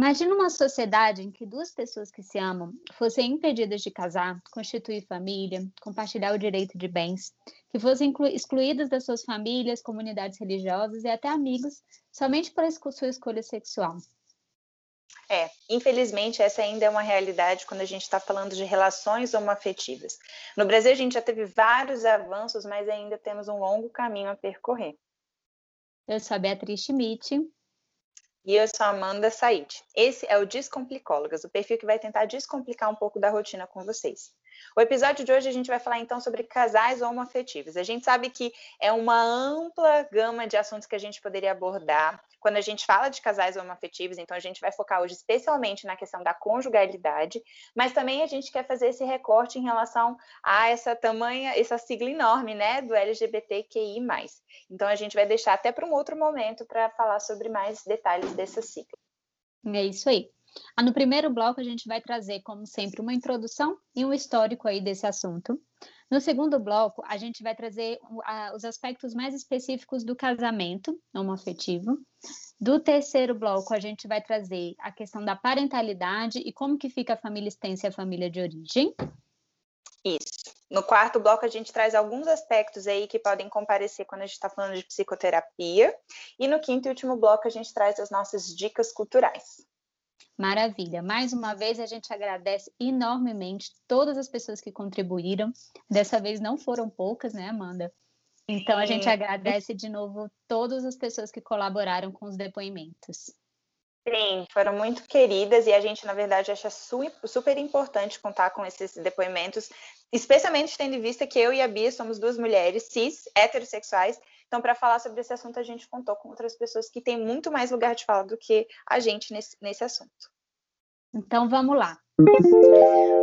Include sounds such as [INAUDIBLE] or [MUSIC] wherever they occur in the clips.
Imagina uma sociedade em que duas pessoas que se amam fossem impedidas de casar, constituir família, compartilhar o direito de bens, que fossem excluídas das suas famílias, comunidades religiosas e até amigos, somente por sua escolha sexual. É, infelizmente essa ainda é uma realidade quando a gente está falando de relações homoafetivas. No Brasil a gente já teve vários avanços, mas ainda temos um longo caminho a percorrer. Eu sou a Beatriz Schmidt. E eu sou Amanda Said. Esse é o Descomplicólogas, o perfil que vai tentar descomplicar um pouco da rotina com vocês. O episódio de hoje a gente vai falar então sobre casais homoafetivos. A gente sabe que é uma ampla gama de assuntos que a gente poderia abordar quando a gente fala de casais homoafetivos, então a gente vai focar hoje especialmente na questão da conjugalidade, mas também a gente quer fazer esse recorte em relação a essa tamanha, essa sigla enorme, né, do LGBTQI+. Então a gente vai deixar até para um outro momento para falar sobre mais detalhes dessa sigla. É isso aí. Ah, no primeiro bloco, a gente vai trazer, como sempre, uma introdução e um histórico aí desse assunto. No segundo bloco, a gente vai trazer os aspectos mais específicos do casamento homoafetivo. Do terceiro bloco, a gente vai trazer a questão da parentalidade e como que fica a família extensa e a família de origem. Isso. No quarto bloco, a gente traz alguns aspectos aí que podem comparecer quando a gente está falando de psicoterapia. E no quinto e último bloco, a gente traz as nossas dicas culturais. Maravilha. Mais uma vez a gente agradece enormemente todas as pessoas que contribuíram. Dessa vez não foram poucas, né, Amanda? Então a gente agradece de novo todas as pessoas que colaboraram com os depoimentos. Sim, foram muito queridas e a gente, na verdade, acha super importante contar com esses depoimentos, especialmente tendo em vista que eu e a Bia somos duas mulheres cis, heterossexuais, então, para falar sobre esse assunto, a gente contou com outras pessoas que têm muito mais lugar de fala do que a gente nesse, nesse assunto. Então, vamos lá.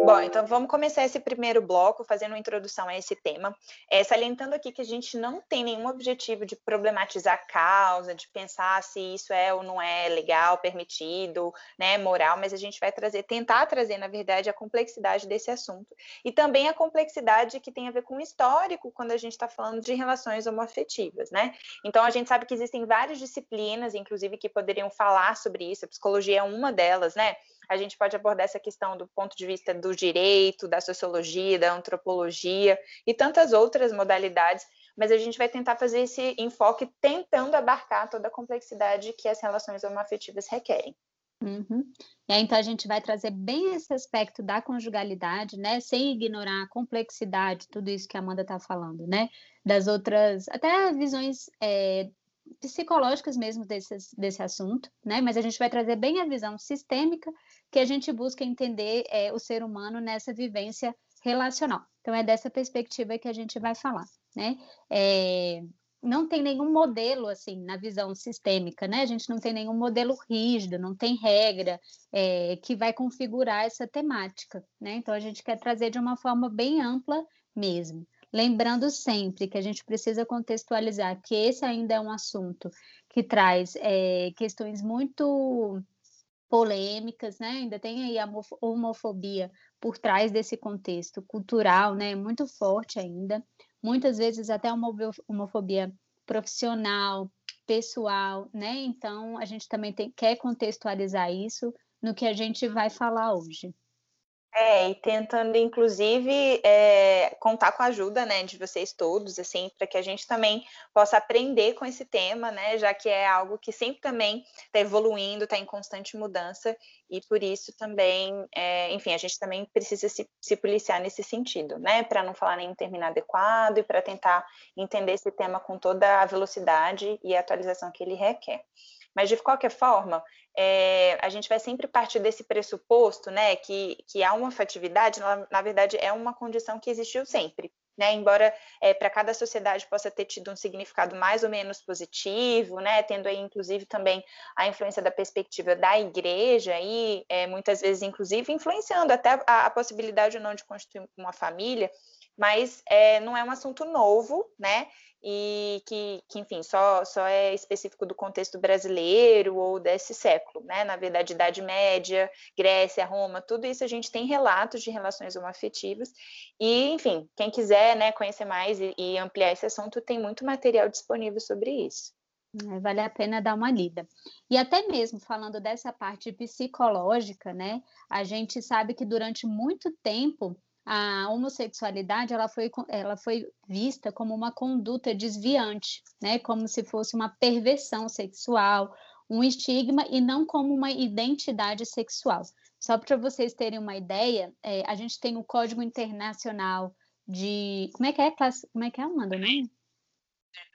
Bom, então vamos começar esse primeiro bloco fazendo uma introdução a esse tema, é, salientando aqui que a gente não tem nenhum objetivo de problematizar a causa, de pensar se isso é ou não é legal, permitido, né, moral, mas a gente vai trazer, tentar trazer, na verdade, a complexidade desse assunto e também a complexidade que tem a ver com o histórico quando a gente está falando de relações homoafetivas, né? Então a gente sabe que existem várias disciplinas, inclusive, que poderiam falar sobre isso, a psicologia é uma delas, né? A gente pode abordar essa questão do ponto de vista do direito, da sociologia, da antropologia e tantas outras modalidades, mas a gente vai tentar fazer esse enfoque tentando abarcar toda a complexidade que as relações homoafetivas requerem. Uhum. E aí, então, a gente vai trazer bem esse aspecto da conjugalidade, né? Sem ignorar a complexidade, tudo isso que a Amanda está falando, né? Das outras, até visões é, psicológicas mesmo desse, desse assunto, né? Mas a gente vai trazer bem a visão sistêmica que a gente busca entender é, o ser humano nessa vivência relacional. Então, é dessa perspectiva que a gente vai falar, né? É, não tem nenhum modelo, assim, na visão sistêmica, né? A gente não tem nenhum modelo rígido, não tem regra é, que vai configurar essa temática, né? Então, a gente quer trazer de uma forma bem ampla mesmo. Lembrando sempre que a gente precisa contextualizar que esse ainda é um assunto que traz é, questões muito polêmicas, né? Ainda tem aí a homofobia por trás desse contexto cultural, né? Muito forte ainda. Muitas vezes até uma homofobia profissional, pessoal, né? Então a gente também tem, quer contextualizar isso no que a gente vai falar hoje. É, e tentando, inclusive, é, contar com a ajuda, né, de vocês todos, assim, para que a gente também possa aprender com esse tema, né, já que é algo que sempre também está evoluindo, está em constante mudança, e por isso também, é, enfim, a gente também precisa se, se policiar nesse sentido, né, para não falar nenhum termino adequado e para tentar entender esse tema com toda a velocidade e a atualização que ele requer. Mas, de qualquer forma, é, a gente vai sempre partir desse pressuposto, né, que, que a homofetividade, na, na verdade, é uma condição que existiu sempre, né, embora é, para cada sociedade possa ter tido um significado mais ou menos positivo, né, tendo aí inclusive também a influência da perspectiva da igreja e é, muitas vezes inclusive influenciando até a, a, possibilidade ou não de constituir uma família, mas é, não é um assunto novo, né, e que, que, enfim, só, só é específico do contexto brasileiro ou desse século, né? Na verdade, Idade Média, Grécia, Roma, tudo isso a gente tem relatos de relações homoafetivas e, enfim, quem quiser né, conhecer mais e, e ampliar esse assunto, tem muito material disponível sobre isso. Vale a pena dar uma lida. E até mesmo falando dessa parte psicológica, né? A gente sabe que durante muito tempo a homossexualidade ela foi, ela foi vista como uma conduta desviante, né? Como se fosse uma perversão sexual, um estigma e não como uma identidade sexual. Só para vocês terem uma ideia, é, a gente tem o Código Internacional de. Como é que é? Como é que é, Amanda? Né?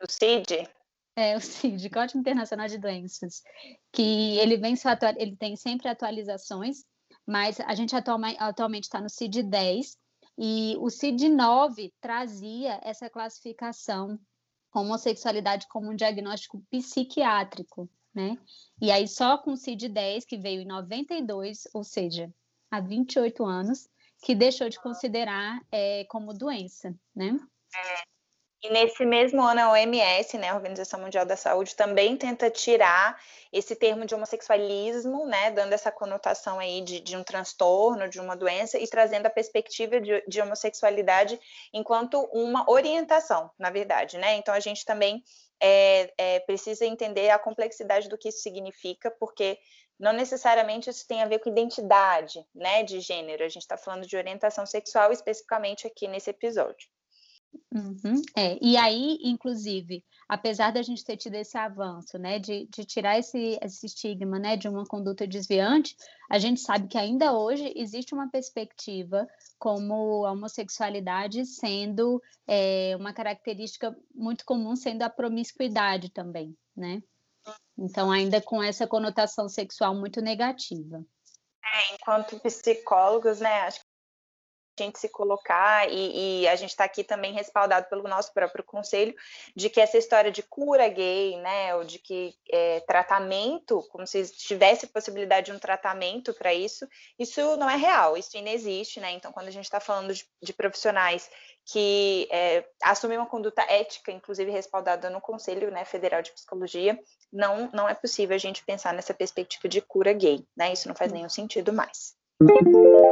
O CID. É, o CID, Código Internacional de Doenças, que ele vem ele tem sempre atualizações, mas a gente atualmente está no CID 10 e o CID 9 trazia essa classificação homossexualidade como um diagnóstico psiquiátrico, né? E aí só com o CID 10 que veio em 92, ou seja, há 28 anos, que deixou de considerar é, como doença, né? E nesse mesmo ano, a OMS, né, a Organização Mundial da Saúde, também tenta tirar esse termo de homossexualismo, né, dando essa conotação aí de, de um transtorno, de uma doença, e trazendo a perspectiva de, de, homossexualidade enquanto uma orientação, na verdade, né? Então a gente também é, é, precisa entender a complexidade do que isso significa, porque não necessariamente isso tem a ver com identidade, né, de gênero. A gente está falando de orientação sexual especificamente aqui nesse episódio. Uhum, é. E aí, inclusive, apesar da gente ter tido esse avanço, né, de, de tirar esse, esse estigma, né, de uma conduta desviante, a gente sabe que ainda hoje existe uma perspectiva como a homossexualidade sendo é, uma característica muito comum, sendo a promiscuidade também, né? Então, ainda com essa conotação sexual muito negativa. É, enquanto psicólogos, né, acho gente se colocar, e, e a gente está aqui também respaldado pelo nosso próprio conselho, de que essa história de cura gay, né, ou de que é, tratamento, como se tivesse possibilidade de um tratamento para isso, isso não é real, isso inexiste, né? Então, quando a gente está falando de, de, profissionais que é, assumem uma conduta ética, inclusive respaldada no Conselho né, Federal de Psicologia, não, não é possível a gente pensar nessa perspectiva de cura gay, né? Isso não faz nenhum sentido mais.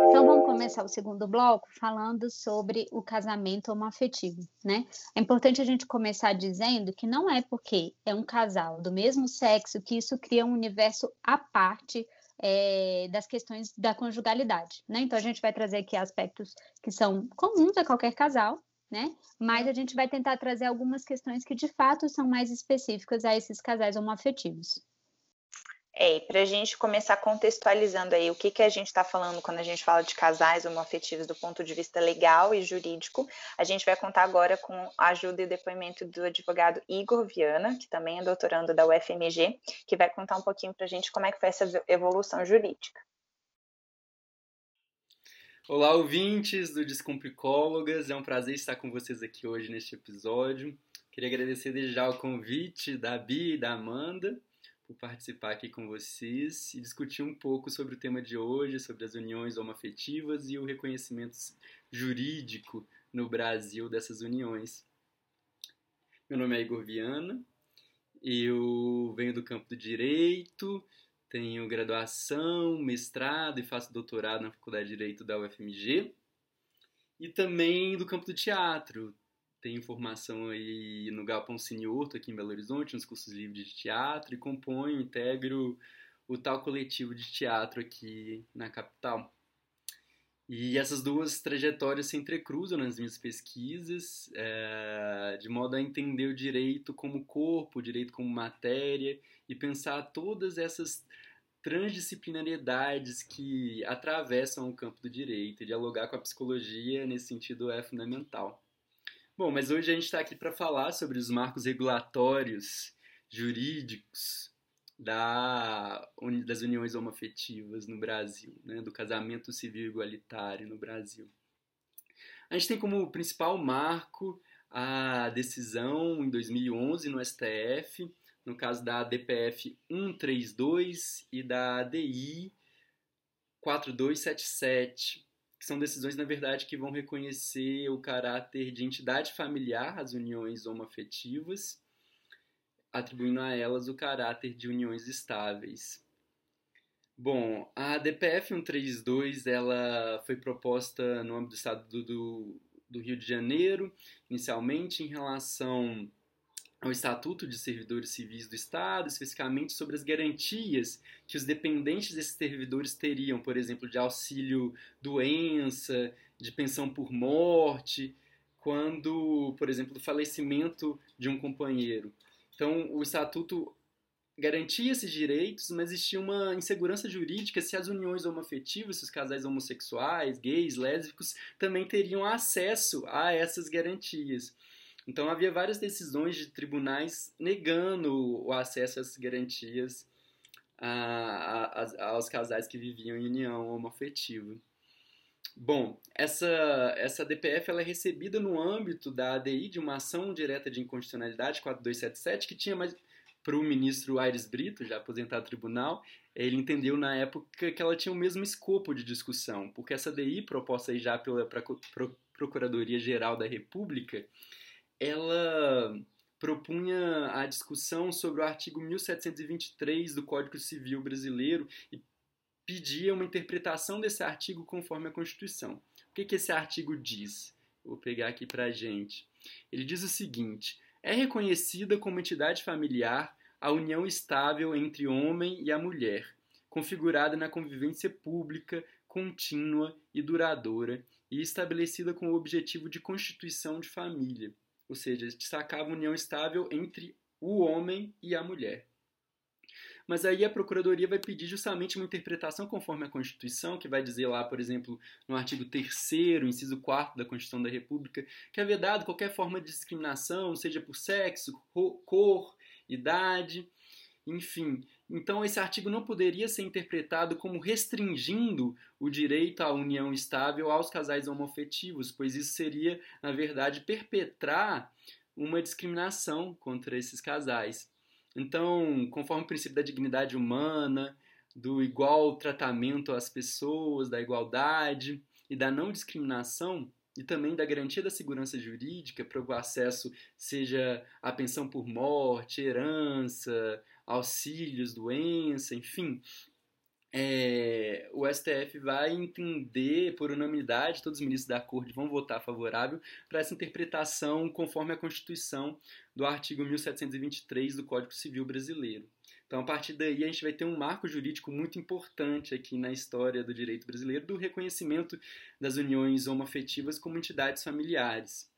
Então vamos começar o segundo bloco falando sobre o casamento homoafetivo, né? É importante a gente começar dizendo que não é porque é um casal do mesmo sexo que isso cria um universo à parte é, das questões da conjugalidade, né? Então a gente vai trazer aqui aspectos que são comuns a qualquer casal, né? Mas a gente vai tentar trazer algumas questões que de fato são mais específicas a esses casais homoafetivos. É, para a gente começar contextualizando aí o que, que a gente está falando quando a gente fala de casais homoafetivos do ponto de vista legal e jurídico, a gente vai contar agora com a ajuda e depoimento do advogado Igor Viana, que também é doutorando da UFMG, que vai contar um pouquinho para a gente como é que foi essa evolução jurídica. Olá, ouvintes do Descomplicólogas, é um prazer estar com vocês aqui hoje neste episódio. Queria agradecer desde já o convite da Bia e da Amanda por participar aqui com vocês e discutir um pouco sobre o tema de hoje, sobre as uniões homoafetivas e o reconhecimento jurídico no Brasil dessas uniões. Meu nome é Igor Viana, eu venho do campo do direito, tenho graduação, mestrado e faço doutorado na Faculdade de Direito da UFMG. E também do campo do teatro tenho formação aí no Galpão Cinioto, aqui em Belo Horizonte, nos cursos livres de teatro, e componho, integro o tal coletivo de teatro aqui na capital. E essas duas trajetórias se entrecruzam nas minhas pesquisas, é, de modo a entender o direito como corpo, o direito como matéria, e pensar todas essas transdisciplinariedades que atravessam o campo do direito. E dialogar com a psicologia nesse sentido é fundamental. Bom, mas hoje a gente está aqui para falar sobre os marcos regulatórios jurídicos da, das uniões homoafetivas no Brasil, né, do casamento civil igualitário no Brasil. A gente tem como principal marco a decisão em 2011 no STF, no caso da DPF 132 e da ADI 4277, que são decisões, na verdade, que vão reconhecer o caráter de entidade familiar às uniões homoafetivas, atribuindo a elas o caráter de uniões estáveis. Bom, a DPF 132 ela foi proposta no âmbito do estado do, do, do Rio de Janeiro, inicialmente em relação ao Estatuto de Servidores Civis do Estado, especificamente sobre as garantias que os dependentes desses servidores teriam, por exemplo, de auxílio doença, de pensão por morte, quando, por exemplo, do falecimento de um companheiro. Então, o Estatuto garantia esses direitos, mas existia uma insegurança jurídica se as uniões homoafetivas, se os casais homossexuais, gays, lésbicos, também teriam acesso a essas garantias. Então havia várias decisões de tribunais negando o acesso essas garantias a, a, aos casais que viviam em união homoafetiva. Bom, essa, essa DPF ela é recebida no âmbito da ADI de uma ação direta de inconstitucionalidade 4277, que tinha mais para o ministro Aires Brito, já aposentado tribunal, ele entendeu na época que ela tinha o mesmo escopo de discussão, porque essa DI, proposta já pela Procuradoria-Geral da República, ela propunha a discussão sobre o artigo 1723 do Código Civil Brasileiro e pedia uma interpretação desse artigo conforme a Constituição. O que, que esse artigo diz? Vou pegar aqui para a gente. Ele diz o seguinte: é reconhecida como entidade familiar a união estável entre homem e a mulher, configurada na convivência pública, contínua e duradoura e estabelecida com o objetivo de constituição de família, ou seja, destacava a união estável entre o homem e a mulher. Mas aí a Procuradoria vai pedir justamente uma interpretação conforme a Constituição, que vai dizer lá, por exemplo, no artigo 3 inciso 4 da Constituição da República, que é vedado qualquer forma de discriminação, seja por sexo, cor, idade, enfim. Então, esse artigo não poderia ser interpretado como restringindo o direito à união estável aos casais homoafetivos, pois isso seria, na verdade, perpetrar uma discriminação contra esses casais. Então, conforme o princípio da dignidade humana, do igual tratamento às pessoas, da igualdade e da não discriminação, e também da garantia da segurança jurídica para o acesso, seja a pensão por morte, herança, auxílios, doença, enfim, é, o STF vai entender, por unanimidade, todos os ministros da Corte vão votar favorável para essa interpretação conforme a Constituição do artigo 1723 do Código Civil Brasileiro. Então, a partir daí, a gente vai ter um marco jurídico muito importante aqui na história do direito brasileiro do reconhecimento das uniões homoafetivas como entidades familiares.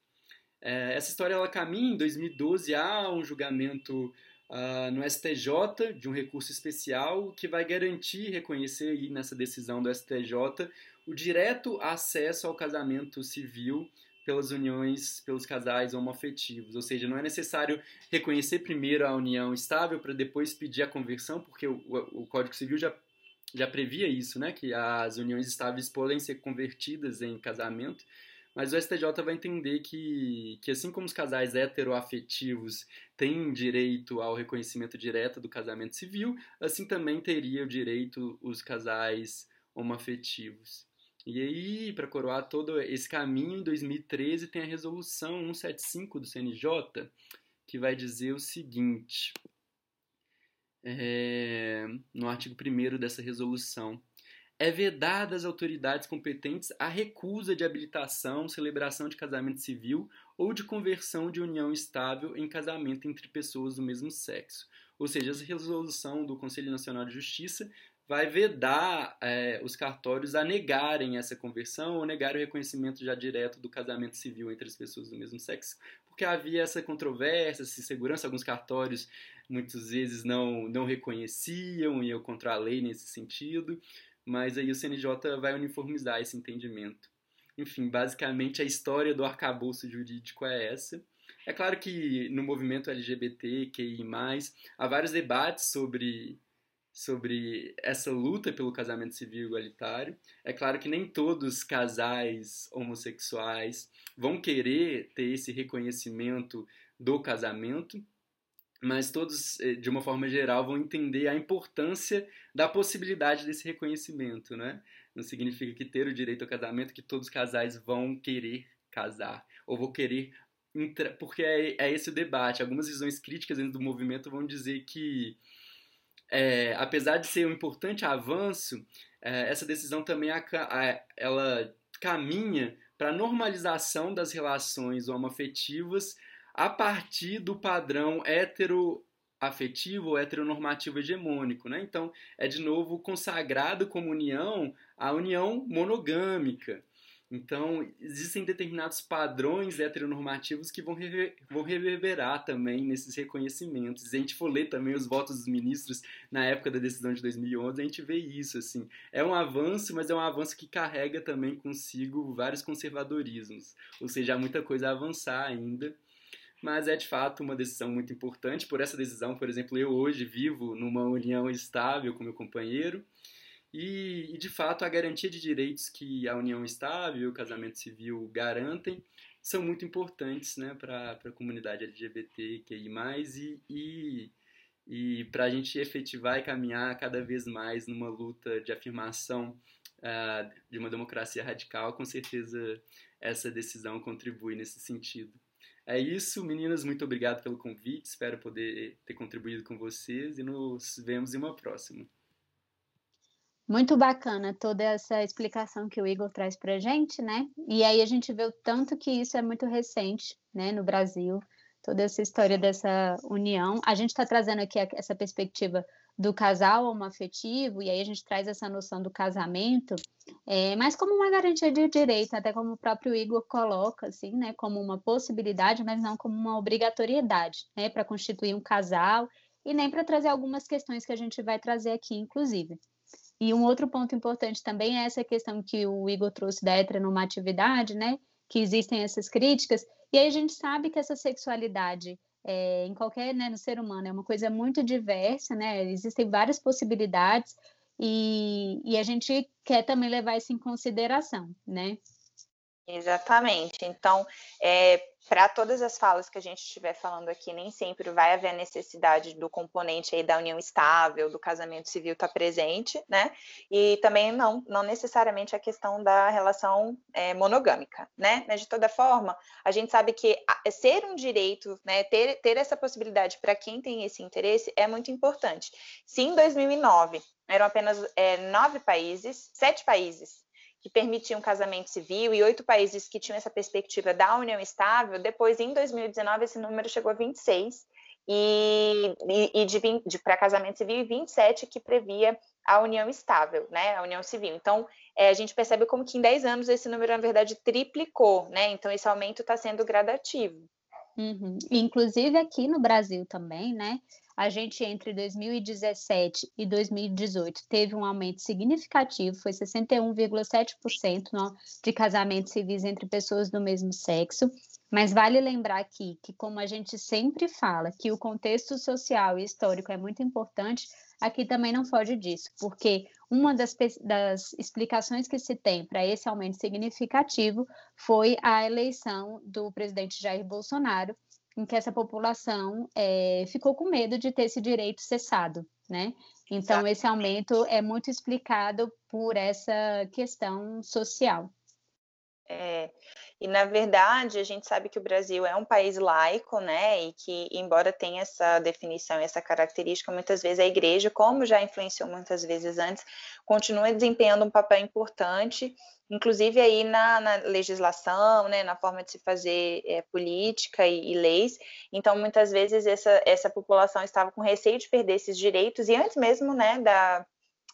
É, essa história ela caminha em 2012 há um julgamento uh, no STJ de um recurso especial que vai garantir reconhecer aí nessa decisão do STJ o direto acesso ao casamento civil pelas uniões, pelos casais homoafetivos. Ou seja, não é necessário reconhecer primeiro a união estável para depois pedir a conversão, porque o, o, Código Civil já, já previa isso, né? que as uniões estáveis podem ser convertidas em casamento. Mas o STJ vai entender que, que assim como os casais heteroafetivos têm direito ao reconhecimento direto do casamento civil, assim também teria o direito os casais homoafetivos. E aí, para coroar todo esse caminho, em 2013 tem a resolução 175 do CNJ, que vai dizer o seguinte, é, no artigo 1 dessa resolução é vedada às autoridades competentes a recusa de habilitação, celebração de casamento civil ou de conversão de união estável em casamento entre pessoas do mesmo sexo. Ou seja, essa resolução do Conselho Nacional de Justiça vai vedar é, os cartórios a negarem essa conversão ou negar o reconhecimento já direto do casamento civil entre as pessoas do mesmo sexo, porque havia essa controvérsia, essa insegurança, alguns cartórios muitas vezes não, não reconheciam, iam contra a lei nesse sentido mas aí o CNJ vai uniformizar esse entendimento. Enfim, basicamente a história do arcabouço jurídico é essa. É claro que no movimento LGBT, QI+, há vários debates sobre, sobre essa luta pelo casamento civil igualitário. É claro que nem todos os casais homossexuais vão querer ter esse reconhecimento do casamento, mas todos, eh, de uma forma geral, vão entender a importância da possibilidade desse reconhecimento, né? Não significa que ter o direito ao casamento que todos os casais vão querer casar ou vão querer porque é, é esse o debate. Algumas visões críticas dentro do movimento vão dizer que, é, apesar de ser um importante avanço, é, essa decisão também a, a, ela caminha para a normalização das relações homoafetivas a partir do padrão heteroafetivo ou heteronormativo hegemônico. Né? Então, é de novo consagrado como união a união monogâmica. Então, existem determinados padrões heteronormativos que vão, rever, vão reverberar também nesses reconhecimentos. Se a gente for ler também os votos dos ministros na época da decisão de 2011, a gente vê isso. assim. É um avanço, mas é um avanço que carrega também consigo vários conservadorismos. Ou seja, há muita coisa a avançar ainda. Mas é de fato uma decisão muito importante. Por essa decisão, por exemplo, eu hoje vivo numa união estável com meu companheiro e, e, de fato, a garantia de direitos que a união estável e o casamento civil garantem são muito importantes né, para a comunidade LGBTQI+, e, e, e para a gente efetivar e caminhar cada vez mais numa luta de afirmação uh, de uma democracia radical, com certeza essa decisão contribui nesse sentido. É isso, meninas, muito obrigado pelo convite, espero poder ter contribuído com vocês e nos vemos em uma próxima. Muito bacana toda essa explicação que o Igor traz para a gente, né? E aí a gente vê o tanto que isso é muito recente, né, no Brasil, toda essa história dessa união. A gente está trazendo aqui essa perspectiva do casal homoafetivo, e aí a gente traz essa noção do casamento, é, mas como uma garantia de direito, até como o próprio Igor coloca, assim, né, como uma possibilidade, mas não como uma obrigatoriedade, né, para constituir um casal, e nem para trazer algumas questões que a gente vai trazer aqui, inclusive. E um outro ponto importante também é essa questão que o Igor trouxe da heteronormatividade, né? Que existem essas críticas, e aí a gente sabe que essa sexualidade é, em qualquer, né, no ser humano, é uma coisa muito diversa, né? Existem várias possibilidades, e, e a gente quer também levar isso em consideração, né? Exatamente. Então, é, para todas as falas que a gente estiver falando aqui, nem sempre vai haver a necessidade do componente aí da união estável, do casamento civil estar tá presente, né? E também não, não necessariamente a questão da relação é, monogâmica, né? Mas de toda forma, a gente sabe que ser um direito, né, ter, ter essa possibilidade para quem tem esse interesse é muito importante. Se em 2009 eram apenas é, nove países, sete países que permitiam casamento civil e oito países que tinham essa perspectiva da união estável, depois, em 2019, esse número chegou a 26, e, e, e de, de para casamento civil, e 27 que previa a união estável, né, a união civil. Então, é, a gente percebe como que em 10 anos esse número, na verdade, triplicou, né, então esse aumento está sendo gradativo. Uhum. Inclusive aqui no Brasil também, né, a gente entre 2017 e 2018 teve um aumento significativo, foi 61,7% de casamentos civis entre pessoas do mesmo sexo. Mas vale lembrar aqui que, como a gente sempre fala, que o contexto social e histórico é muito importante, aqui também não foge disso, porque uma das, das explicações que se tem para esse aumento significativo foi a eleição do presidente Jair Bolsonaro, em que essa população é, ficou com medo de ter esse direito cessado, né? Então, esse aumento é muito explicado por essa questão social. É, e na verdade a gente sabe que o Brasil é um país laico, né? E que, embora tenha essa definição, essa característica, muitas vezes a igreja, como já influenciou muitas vezes antes, continua desempenhando um papel importante inclusive aí na, na, legislação, né, na forma de se fazer é, política e, e, leis. Então, muitas vezes essa, essa população estava com receio de perder esses direitos e antes mesmo, né, da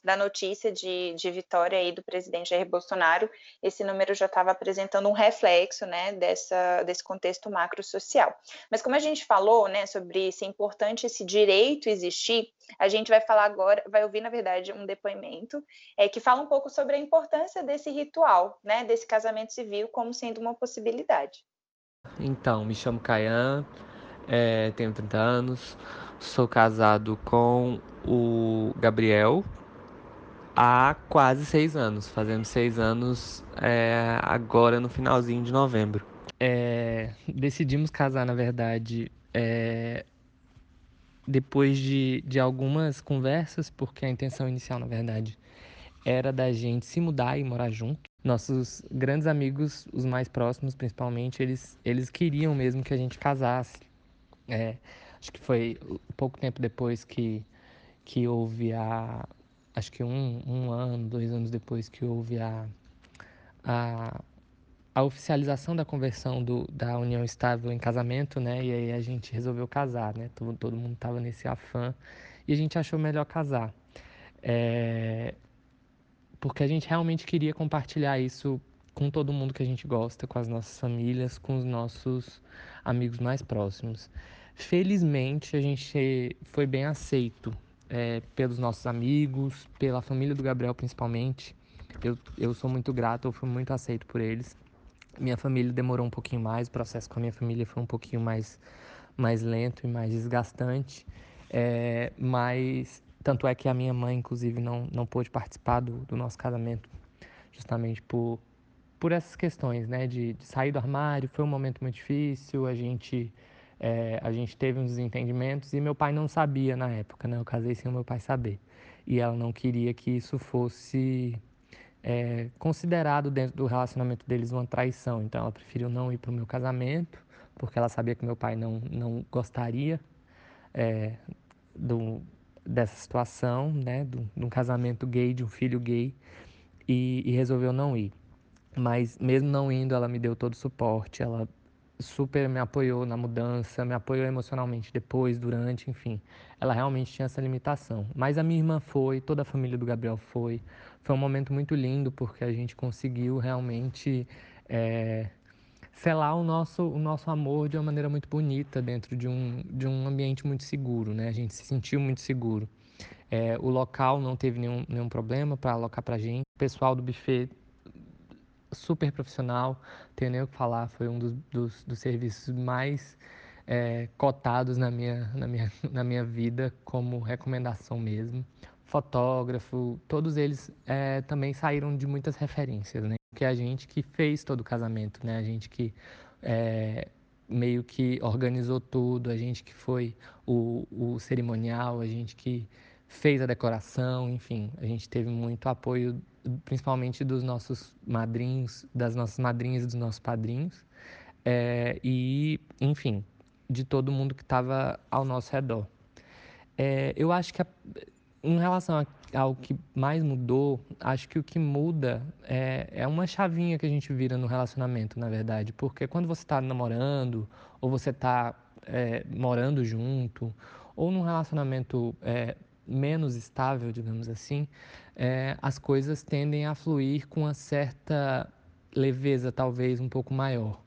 da notícia de, de vitória aí do presidente Jair Bolsonaro, esse número já estava apresentando um reflexo, né, dessa, desse contexto macro social. Mas como a gente falou, né, sobre se é importante esse direito existir, a gente vai falar agora, vai ouvir, na verdade, um depoimento é, que fala um pouco sobre a importância desse ritual, né, desse casamento civil como sendo uma possibilidade. Então, me chamo Caian, é, tenho 30 anos, sou casado com o Gabriel, há quase seis anos, fazendo seis anos é, agora no finalzinho de novembro. É, decidimos casar, na verdade, é, depois de, de algumas conversas, porque a intenção inicial, na verdade, era da gente se mudar e morar junto. Nossos grandes amigos, os mais próximos principalmente, eles, eles queriam mesmo que a gente casasse. É, acho que foi pouco tempo depois que, que houve a, acho que um, um ano, dois anos depois que houve a, a, a oficialização da conversão do, da união estável em casamento, né? E aí a gente resolveu casar, né? Todo, todo mundo estava nesse afã e a gente achou melhor casar. É, porque a gente realmente queria compartilhar isso com todo mundo que a gente gosta, com as nossas famílias, com os nossos amigos mais próximos. Felizmente, a gente foi bem aceito é, pelos nossos amigos, pela família do Gabriel principalmente. Eu, eu sou muito grato, eu fui muito aceito por eles. Minha família demorou um pouquinho mais, o processo com a minha família foi um pouquinho mais, mais lento e mais desgastante. É, mas tanto é que a minha mãe, inclusive, não, não pôde participar do, do nosso casamento, justamente por, por essas questões, né? De, de, sair do armário, foi um momento muito difícil, a gente, é, a gente teve uns desentendimentos e meu pai não sabia na época, né? Eu casei sem o meu pai saber. E ela não queria que isso fosse é, considerado dentro do relacionamento deles uma traição. Então ela preferiu não ir para o meu casamento, porque ela sabia que meu pai não, não gostaria é, do, dessa situação, né? De um casamento gay, de um filho gay, e, e resolveu não ir. Mas mesmo não indo, ela me deu todo o suporte, ela super me apoiou na mudança, me apoiou emocionalmente depois, durante, enfim. Ela realmente tinha essa limitação. Mas a minha irmã foi, toda a família do Gabriel foi. Foi um momento muito lindo porque a gente conseguiu realmente é, selar o nosso, o nosso amor de uma maneira muito bonita dentro de um, de um ambiente muito seguro, né? A gente se sentiu muito seguro. É, o local não teve nenhum, nenhum problema para alocar para gente. O pessoal do buffet super profissional, tenho nem o que falar, foi um dos, dos, dos serviços mais é, cotados na minha, na, minha, [LAUGHS] na minha vida como recomendação mesmo. Fotógrafo, todos eles é, também saíram de muitas referências, né? Que a gente que fez todo o casamento, né? A gente que é, meio que organizou tudo, a gente que foi o, o cerimonial, a gente que fez a decoração, enfim, a gente teve muito apoio principalmente dos nossos madrinhos, das nossas madrinhas e dos nossos padrinhos, é, e, enfim, de todo mundo que estava ao nosso redor. É, eu acho que, a, em relação a, ao que mais mudou, acho que o que muda é, é uma chavinha que a gente vira no relacionamento, na verdade, porque quando você está namorando, ou você está é, morando junto, ou num relacionamento é, menos estável, digamos assim, é, as coisas tendem a fluir com uma certa leveza, talvez um pouco maior.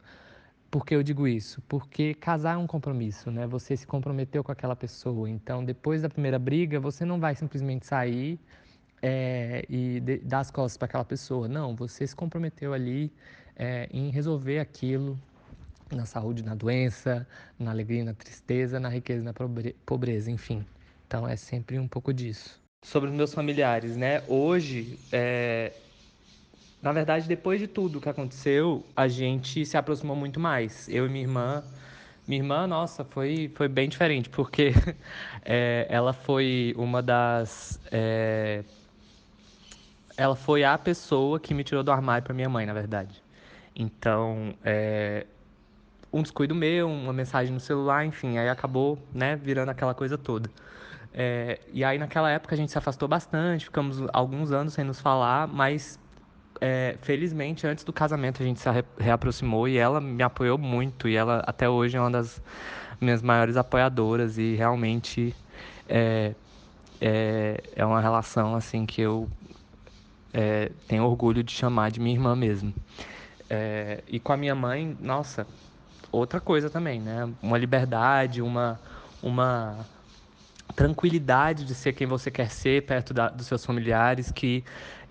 Por que eu digo isso? Porque casar é um compromisso, né? Você se comprometeu com aquela pessoa. Então, depois da primeira briga, você não vai simplesmente sair é, e de, dar as costas para aquela pessoa. Não, você se comprometeu ali é, em resolver aquilo na saúde, na doença, na alegria, na tristeza, na riqueza, na pobreza, enfim. Então é sempre um pouco disso. Sobre os meus familiares, né? Hoje, é... na verdade, depois de tudo que aconteceu, a gente se aproximou muito mais. Eu e minha irmã. Minha irmã, nossa, foi, foi bem diferente, porque [LAUGHS] é, ela foi uma das. É... Ela foi a pessoa que me tirou do armário para minha mãe, na verdade. Então, é, um descuido meu, uma mensagem no celular, enfim, aí acabou, né, virando aquela coisa toda. É, e aí naquela época a gente se afastou bastante, ficamos alguns anos sem nos falar, mas é, felizmente antes do casamento a gente se reaproximou e ela me apoiou muito e ela até hoje é uma das minhas maiores apoiadoras e realmente é, é, é uma relação assim que eu é, tenho orgulho de chamar de minha irmã mesmo. É, e com a minha mãe, nossa, outra coisa também, né? Uma liberdade, uma, uma tranquilidade de ser quem você quer ser perto da, dos seus familiares que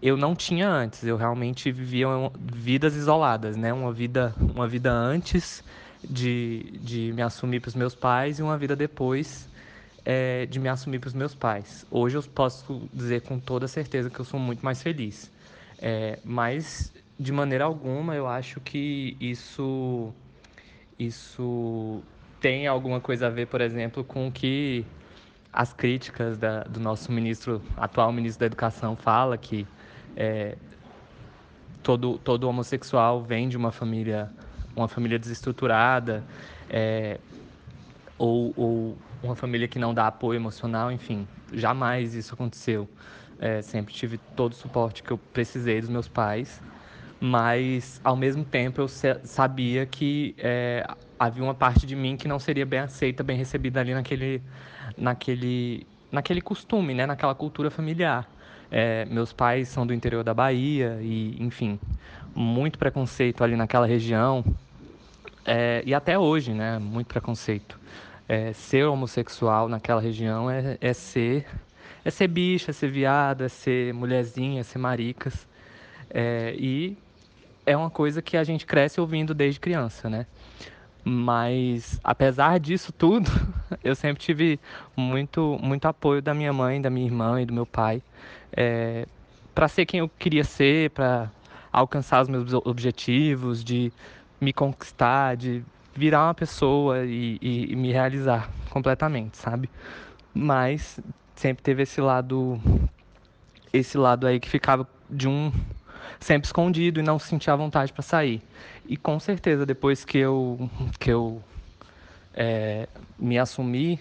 eu não tinha antes. Eu realmente vivia vidas isoladas, né? Uma vida, uma vida antes de, de me assumir para os meus pais e uma vida depois é, de me assumir para os meus pais. Hoje eu posso dizer com toda certeza que eu sou muito mais feliz. É, mas de maneira alguma eu acho que isso isso tem alguma coisa a ver, por exemplo, com o que as críticas da, do nosso ministro, atual ministro da Educação, fala que é, todo, todo homossexual vem de uma família, uma família desestruturada, é, ou, ou, uma família que não dá apoio emocional, enfim, jamais isso aconteceu. É, sempre tive todo o suporte que eu precisei dos meus pais, mas ao mesmo tempo eu sabia que é, havia uma parte de mim que não seria bem aceita, bem recebida ali naquele, naquele, naquele costume, né? naquela cultura familiar. É, meus pais são do interior da Bahia e, enfim, muito preconceito ali naquela região. É, e até hoje, né? Muito preconceito. É, ser homossexual naquela região é, é ser é ser bicha, é ser viado, é ser mulherzinha, é ser maricas. É, e é uma coisa que a gente cresce ouvindo desde criança, né? Mas apesar disso tudo, [LAUGHS] eu sempre tive muito muito apoio da minha mãe, da minha irmã e do meu pai é, para ser quem eu queria ser, para alcançar os meus objetivos, de me conquistar, de virar uma pessoa e, e, e me realizar completamente, sabe? Mas sempre teve esse lado, esse lado aí que ficava de um sempre escondido e não sentia vontade para sair. E com certeza depois que eu que eu é, me assumi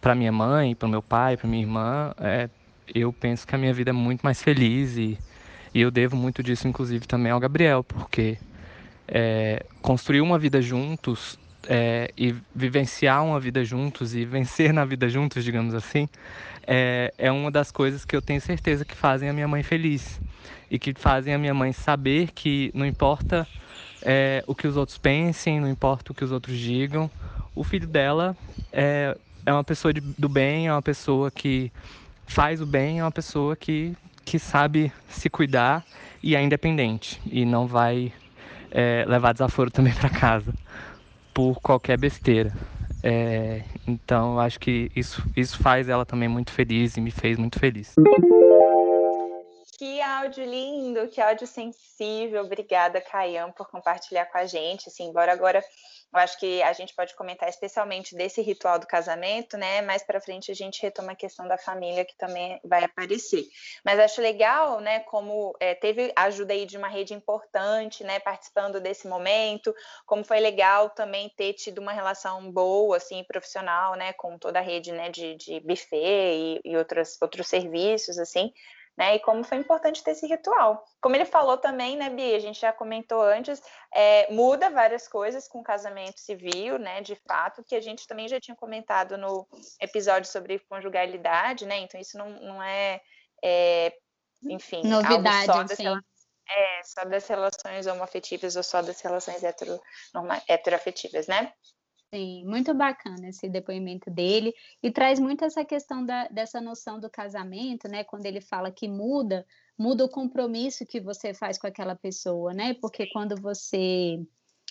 para minha mãe, para meu pai, para minha irmã, é, eu penso que a minha vida é muito mais feliz e, e eu devo muito disso, inclusive, também ao Gabriel, porque é, construir uma vida juntos é, e vivenciar uma vida juntos e vencer na vida juntos, digamos assim, é, é uma das coisas que eu tenho certeza que fazem a minha mãe feliz e que fazem a minha mãe saber que não importa é, o que os outros pensem, não importa o que os outros digam, o filho dela é, é uma pessoa de, do bem, é uma pessoa que faz o bem, é uma pessoa que, que sabe se cuidar e é independente e não vai é, levar desaforo também [LAUGHS] para casa por qualquer besteira. É, então, acho que isso, isso faz ela também muito feliz e me fez muito feliz. Que áudio lindo, que áudio sensível. Obrigada, Caian, por compartilhar com a gente. Assim, embora agora eu acho que a gente pode comentar especialmente desse ritual do casamento, né? Mais para frente a gente retoma a questão da família que também vai aparecer. Mas acho legal, né? Como é, teve ajuda aí de uma rede importante, né? Participando desse momento, como foi legal também ter tido uma relação boa, assim, profissional, né? Com toda a rede, né? De, de buffet e, e outros, outros serviços, assim né? E como foi importante ter esse ritual. Como ele falou também, né, Bia? A gente já comentou antes, é, muda várias coisas com o casamento civil, né? De fato, que a gente também já tinha comentado no episódio sobre conjugalidade, né? Então, isso não, não é, é enfim, novidade, algo só sim. É, só das relações homoafetivas ou só das relações hetero, heteroafetivas, né? Sim, muito bacana esse depoimento dele e traz muito essa questão da, dessa noção do casamento, né? Quando ele fala que muda, muda o compromisso que você faz com aquela pessoa, né? Porque quando você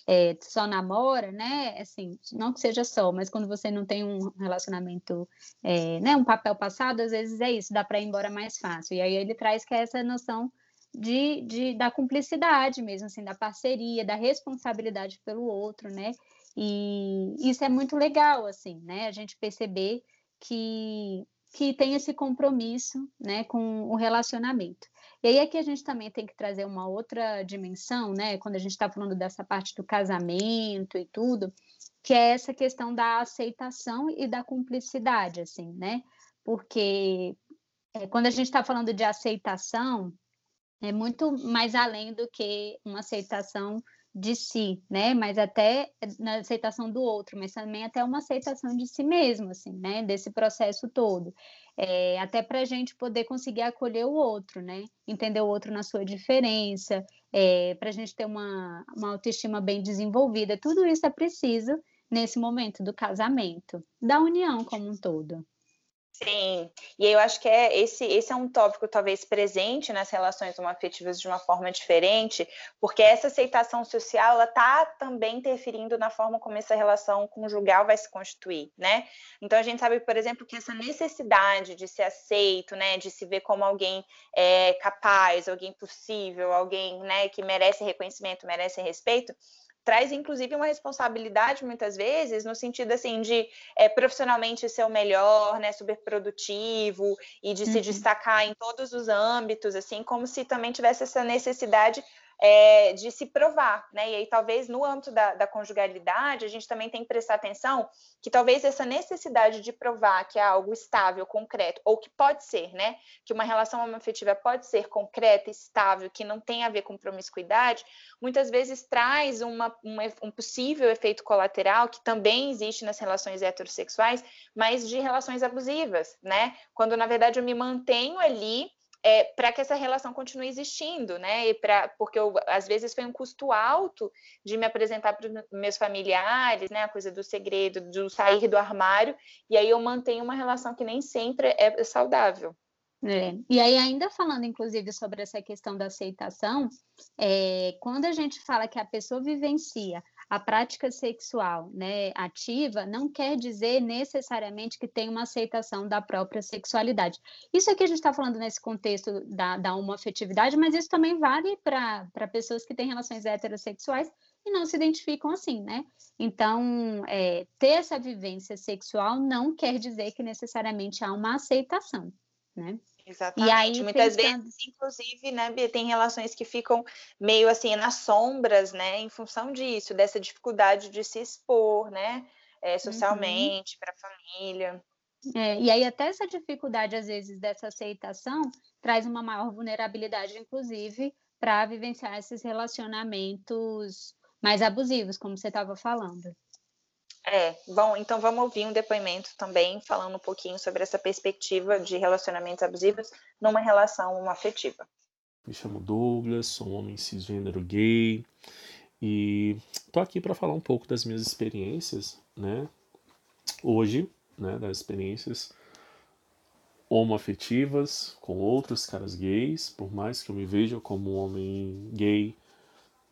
é, só namora, né? Assim, não que seja só, mas quando você não tem um relacionamento, é, né? Um papel passado, às vezes é isso, dá para ir embora mais fácil. E aí ele traz que é essa noção de, de, da cumplicidade mesmo, assim, da parceria, da responsabilidade pelo outro, né? E isso é muito legal, assim, né? A gente perceber que, que tem esse compromisso né, com o relacionamento. E aí aqui a gente também tem que trazer uma outra dimensão, né? Quando a gente está falando dessa parte do casamento e tudo, que é essa questão da aceitação e da cumplicidade, assim, né? Porque é, quando a gente está falando de aceitação, é muito mais além do que uma aceitação de si, né? Mas até na aceitação do outro, mas também até uma aceitação de si mesmo, assim, né? Desse processo todo. É, até para a gente poder conseguir acolher o outro, né? Entender o outro na sua diferença, é, para a gente ter uma, uma autoestima bem desenvolvida. Tudo isso é preciso nesse momento do casamento, da união como um todo. Sim, e eu acho que é esse, esse é um tópico talvez presente nas relações homoafetivas de uma forma diferente, porque essa aceitação social ela está também interferindo na forma como essa relação conjugal vai se constituir, né? Então a gente sabe, por exemplo, que essa necessidade de ser aceito, né, de se ver como alguém é, capaz, alguém possível, alguém, né, que merece reconhecimento, merece respeito, traz inclusive uma responsabilidade muitas vezes no sentido assim de é, profissionalmente ser o melhor, né, super produtivo e de uhum. se destacar em todos os âmbitos, assim como se também tivesse essa necessidade é, de se provar, né? E aí talvez no âmbito da, da, conjugalidade a gente também tem que prestar atenção que talvez essa necessidade de provar que é algo estável, concreto, ou que pode ser, né? Que uma relação homoafetiva pode ser concreta, estável, que não tem a ver com promiscuidade, muitas vezes traz uma, uma, um possível efeito colateral que também existe nas relações heterossexuais, mas de relações abusivas, né? Quando na verdade eu me mantenho ali é, para que essa relação continue existindo, né? E pra, porque eu, às vezes foi um custo alto de me apresentar para meus familiares, né? A coisa do segredo, do sair do armário, e aí eu mantenho uma relação que nem sempre é saudável. É. E aí, ainda falando, inclusive, sobre essa questão da aceitação, é, quando a gente fala que a pessoa vivencia a prática sexual né, ativa não quer dizer necessariamente que tem uma aceitação da própria sexualidade. Isso aqui a gente está falando nesse contexto da, da homoafetividade, mas isso também vale para pessoas que têm relações heterossexuais e não se identificam assim, né? Então, é, ter essa vivência sexual não quer dizer que necessariamente há uma aceitação, né? Exatamente. E aí, Muitas pensando... vezes, inclusive, né, Bia, tem relações que ficam meio assim nas sombras, né, em função disso, dessa dificuldade de se expor, né, é, socialmente, uhum. para a família. É, e aí, até essa dificuldade, às vezes, dessa aceitação traz uma maior vulnerabilidade, inclusive, para vivenciar esses relacionamentos mais abusivos, como você estava falando. É, bom, então vamos ouvir um depoimento também, falando um pouquinho sobre essa perspectiva de relacionamentos abusivos numa relação afetiva. Me chamo Douglas, sou um homem cisgênero gay e tô aqui para falar um pouco das minhas experiências, né? Hoje, né, das experiências homoafetivas com outros caras gays, por mais que eu me veja como um homem gay,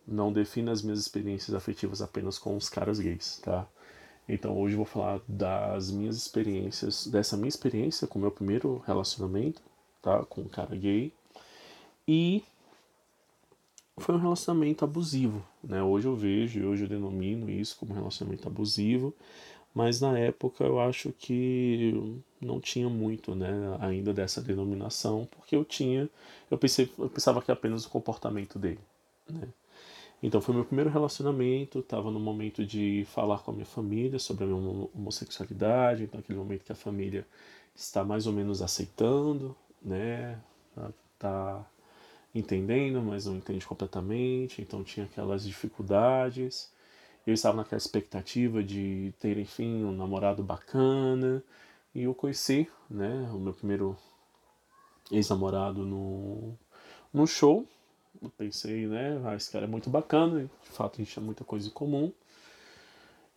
não defino as minhas experiências afetivas apenas com os caras gays, tá? Então hoje eu vou falar das minhas experiências, dessa minha experiência com o meu primeiro relacionamento, tá? Com um cara gay. E foi um relacionamento abusivo, né? Hoje eu vejo hoje eu denomino isso como relacionamento abusivo, mas na época eu acho que não tinha muito, né, ainda dessa denominação, porque eu tinha, eu pensei, eu pensava que apenas o comportamento dele, né? Então foi meu primeiro relacionamento, estava no momento de falar com a minha família sobre a minha homossexualidade, então aquele momento que a família está mais ou menos aceitando, né? Tá, tá entendendo, mas não entende completamente, então tinha aquelas dificuldades. Eu estava naquela expectativa de ter, enfim, um namorado bacana, e eu conheci, né, o meu primeiro ex-namorado no, no show, eu pensei, né, ah, esse cara é muito bacana, de fato a gente tinha muita coisa em comum.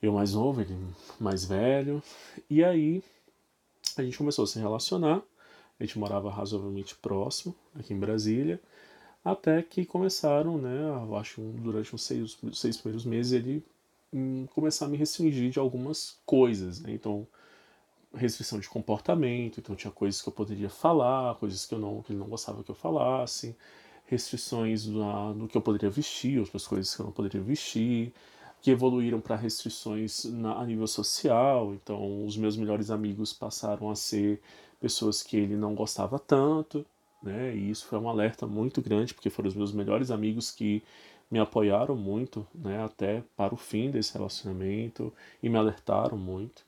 Eu mais novo, ele mais velho. E aí a gente começou a se relacionar. A gente morava razoavelmente próximo, aqui em Brasília. Até que começaram, né, acho durante uns seis, seis primeiros meses, ele hum, começar a me restringir de algumas coisas, né? Então, restrição de comportamento, então tinha coisas que eu poderia falar, coisas que eu não que ele não gostava que eu falasse restrições no, que eu poderia vestir, outras coisas que eu não poderia vestir, que evoluíram para restrições na, a nível social. Então, os meus melhores amigos passaram a ser pessoas que ele não gostava tanto, né? E isso foi um alerta muito grande, porque foram os meus melhores amigos que me apoiaram muito, né, até para o fim desse relacionamento e me alertaram muito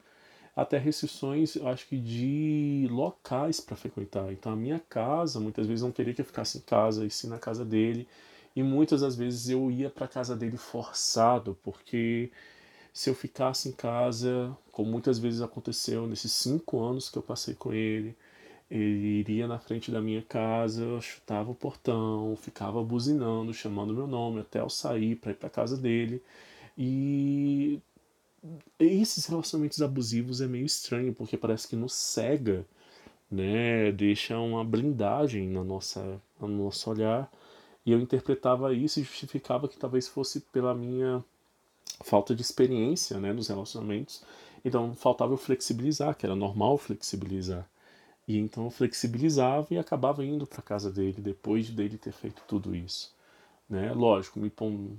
até restrições, eu acho que de locais para frequentar. Então a minha casa, muitas vezes não queria que eu ficasse em casa, e sim na casa dele. E muitas das vezes eu ia para casa dele forçado, porque se eu ficasse em casa, como muitas vezes aconteceu nesses cinco anos que eu passei com ele, ele iria na frente da minha casa, chutava o portão, ficava buzinando, chamando meu nome até eu sair para ir para casa dele. E esses relacionamentos abusivos é meio estranho, porque parece que nos cega, né? Deixa uma blindagem na nossa, no nosso olhar. E eu interpretava isso e justificava que talvez fosse pela minha falta de experiência, né, nos relacionamentos. Então faltava eu flexibilizar, que era normal flexibilizar. E então eu flexibilizava e acabava indo para casa dele depois dele ter feito tudo isso. Né? Lógico, me,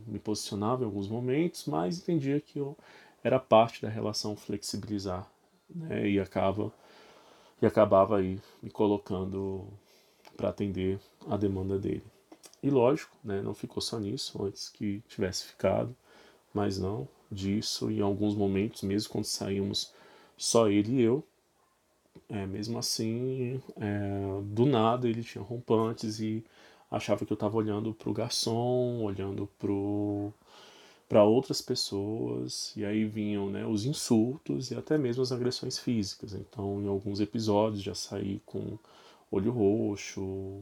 me posicionava em alguns momentos, mas entendia que eu era parte da relação flexibilizar, né? E acaba e acabava aí me colocando para atender a demanda dele. E lógico, né, não ficou só nisso, antes que tivesse ficado, mas não disso. Em alguns momentos, mesmo quando saímos só ele e eu, é, mesmo assim, é, do nada ele tinha rompantes e achava que eu estava olhando para o garçom, olhando para outras pessoas, e aí vinham né, os insultos e até mesmo as agressões físicas. Então, em alguns episódios já saí com olho roxo,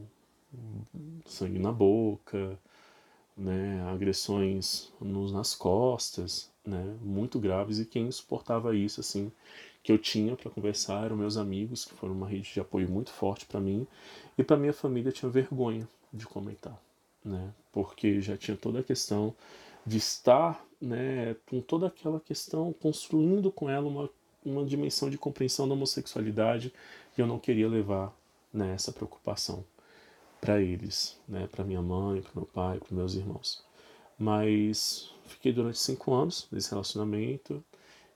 sangue na boca, né, agressões nos, nas costas, né, muito graves, e quem suportava isso, assim, que eu tinha para conversar eram meus amigos, que foram uma rede de apoio muito forte para mim, e para minha família tinha vergonha de comentar, né, porque já tinha toda a questão de estar, né, com toda aquela questão, construindo com ela uma, uma dimensão de compreensão da homossexualidade, e eu não queria levar né, essa preocupação para eles, né, para minha mãe, para meu pai, para meus irmãos. Mas fiquei durante cinco anos nesse relacionamento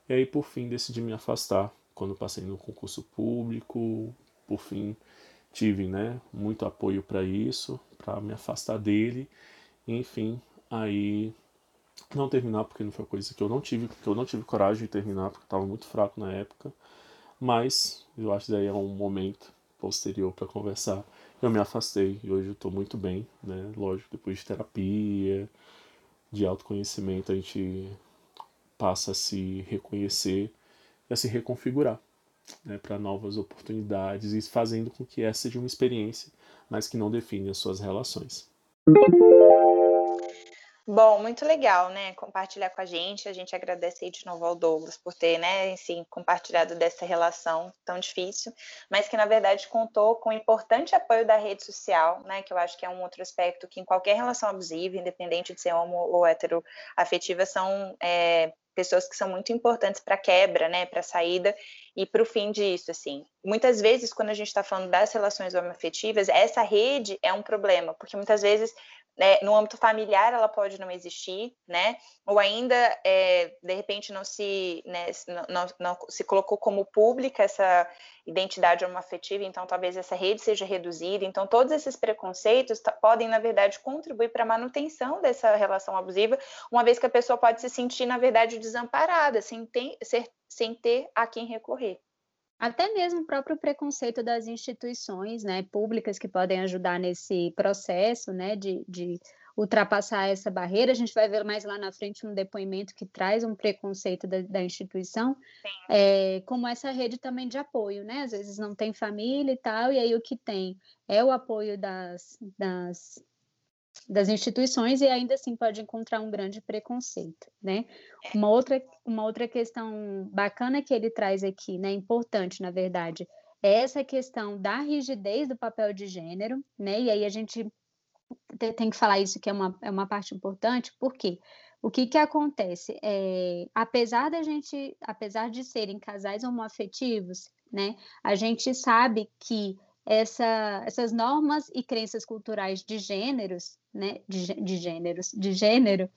e aí por fim decidi me afastar quando passei no concurso público. Por fim tive, né, muito apoio para isso, para me afastar dele. Enfim, aí não terminar porque não foi coisa que eu não tive, porque eu não tive coragem de terminar porque estava muito fraco na época. Mas eu acho que daí é um momento posterior para conversar, eu me afastei e hoje eu estou muito bem, né? Lógico, depois de terapia, de autoconhecimento, a gente passa a se reconhecer e a se reconfigurar né, para novas oportunidades e fazendo com que essa seja uma experiência, mas que não define as suas relações. Bom, muito legal, né, compartilhar com a gente. A gente agradece aí de novo ao Douglas por ter, né, assim, compartilhado dessa relação tão difícil, mas que na verdade contou com o importante apoio da rede social, né, que eu acho que é um outro aspecto que em qualquer relação abusiva, independente de ser homo ou heteroafetiva, são é, pessoas que são muito importantes para a quebra, né, para a saída e para o fim disso, assim. Muitas vezes, quando a gente está falando das relações homoafetivas, essa rede é um problema, porque muitas vezes né, no âmbito familiar ela pode não existir, né? Ou ainda é, de repente não se né, não, não, se colocou como pública essa identidade homoafetiva, então talvez essa rede seja reduzida. Então todos esses preconceitos podem na verdade contribuir para a manutenção dessa relação abusiva, uma vez que a pessoa pode se sentir na verdade desamparada, sem ter, sem ter a quem recorrer. Até mesmo o próprio preconceito das instituições né, públicas que podem ajudar nesse processo né, de, de ultrapassar essa barreira. A gente vai ver mais lá na frente um depoimento que traz um preconceito da, da instituição, é, como essa rede também de apoio, né? Às vezes não tem família e tal, e aí o que tem é o apoio das, das das instituições e ainda assim pode encontrar um grande preconceito, né? Uma outra, uma outra questão bacana que ele traz aqui, né, importante, na verdade, é essa questão da rigidez do papel de gênero, né? E aí a gente tem que falar isso que é uma, é uma parte importante, porque o que que acontece? É, apesar da gente, apesar de serem casais homoafetivos, né, a gente sabe que essa, essas normas e crenças culturais de gêneros, né, de, de gêneros, de gênero,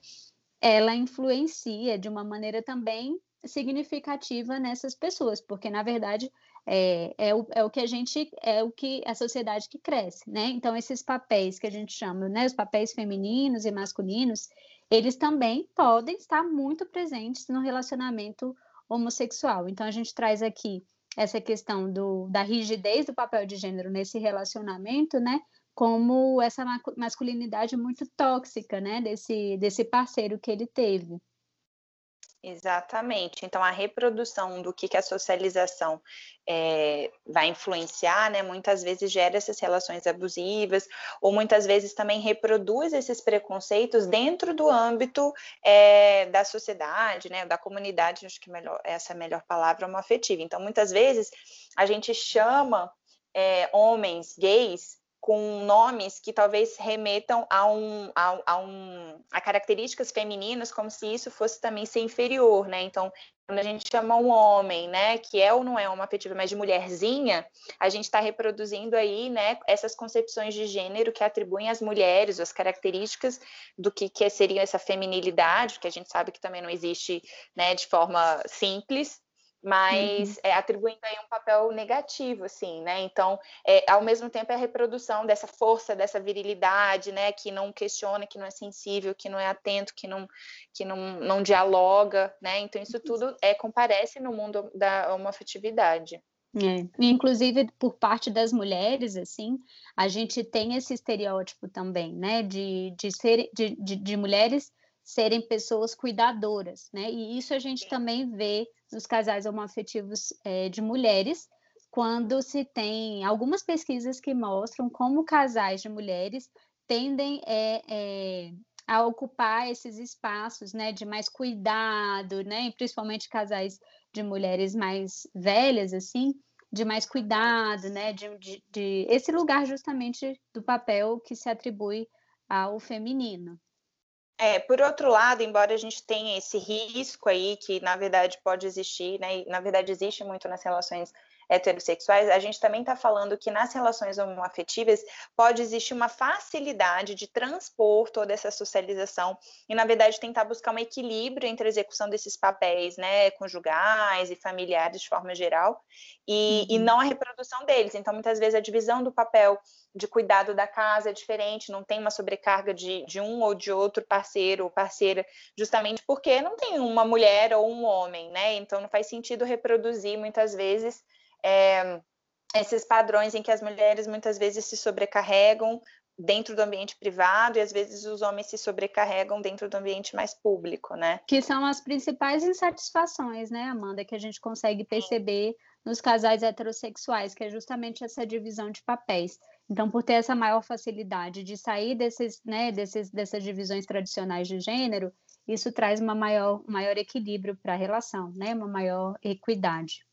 ela influencia de uma maneira também significativa nessas pessoas, porque na verdade é, é, o, é o que a gente é o que a sociedade que cresce, né? Então esses papéis que a gente chama, né, os papéis femininos e masculinos, eles também podem estar muito presentes no relacionamento homossexual. Então a gente traz aqui essa questão do, da rigidez do papel de gênero nesse relacionamento, né? Como essa masculinidade muito tóxica, né? Desse, desse parceiro que ele teve. Exatamente. Então, a reprodução do que, que a socialização é, vai influenciar, né, muitas vezes gera essas relações abusivas, ou muitas vezes também reproduz esses preconceitos dentro do âmbito é, da sociedade, né, da comunidade, acho que melhor, essa é a melhor palavra, uma afetiva. Então, muitas vezes a gente chama é, homens gays com nomes que talvez remetam a, um, a, a, um, a características femininas, como se isso fosse também ser inferior, né? Então, quando a gente chama um homem, né, que é ou não é uma afetiva, mas de mulherzinha, a gente está reproduzindo aí, né, essas concepções de gênero que atribuem às mulheres, as características do que, que seria essa feminilidade, que a gente sabe que também não existe, né, de forma simples, mas uhum. é, atribuindo aí um papel negativo, assim, né? Então, é, ao mesmo tempo, é a reprodução dessa força, dessa virilidade, né? Que não questiona, que não é sensível, que não é atento, que não, que não, não dialoga, né? Então, isso tudo é, comparece no mundo da homoafetividade. É. Inclusive, por parte das mulheres, assim, a gente tem esse estereótipo também, né? De, de, ser, de, de, de mulheres serem pessoas cuidadoras, né? E isso a gente também vê nos casais homoafetivos é, de mulheres, quando se tem algumas pesquisas que mostram como casais de mulheres tendem é, é, a ocupar esses espaços, né, de mais cuidado, né, principalmente casais de mulheres mais velhas, assim, de mais cuidado, né, de, de, de esse lugar justamente do papel que se atribui ao feminino. É, por outro lado, embora a gente tenha esse risco aí, que na verdade pode existir, né, e na verdade existe muito nas relações heterossexuais, a gente também está falando que nas relações homoafetivas pode existir uma facilidade de transpor toda essa socialização e, na verdade, tentar buscar um equilíbrio entre a execução desses papéis, né, conjugais e familiares de forma geral, e, uhum. e não a reprodução deles. Então, muitas vezes, a divisão do papel de cuidado da casa é diferente, não tem uma sobrecarga de, de um ou de outro parceiro ou parceira, justamente porque não tem uma mulher ou um homem, né? Então não faz sentido reproduzir muitas vezes é, esses padrões em que as mulheres muitas vezes se sobrecarregam dentro do ambiente privado e às vezes os homens se sobrecarregam dentro do ambiente mais público, né? Que são as principais insatisfações, né, Amanda, que a gente consegue perceber nos casais heterossexuais, que é justamente essa divisão de papéis. Então, por ter essa maior facilidade de sair desses, né, desses, dessas divisões tradicionais de gênero, isso traz uma maior, maior equilíbrio para a relação, né, uma maior equidade.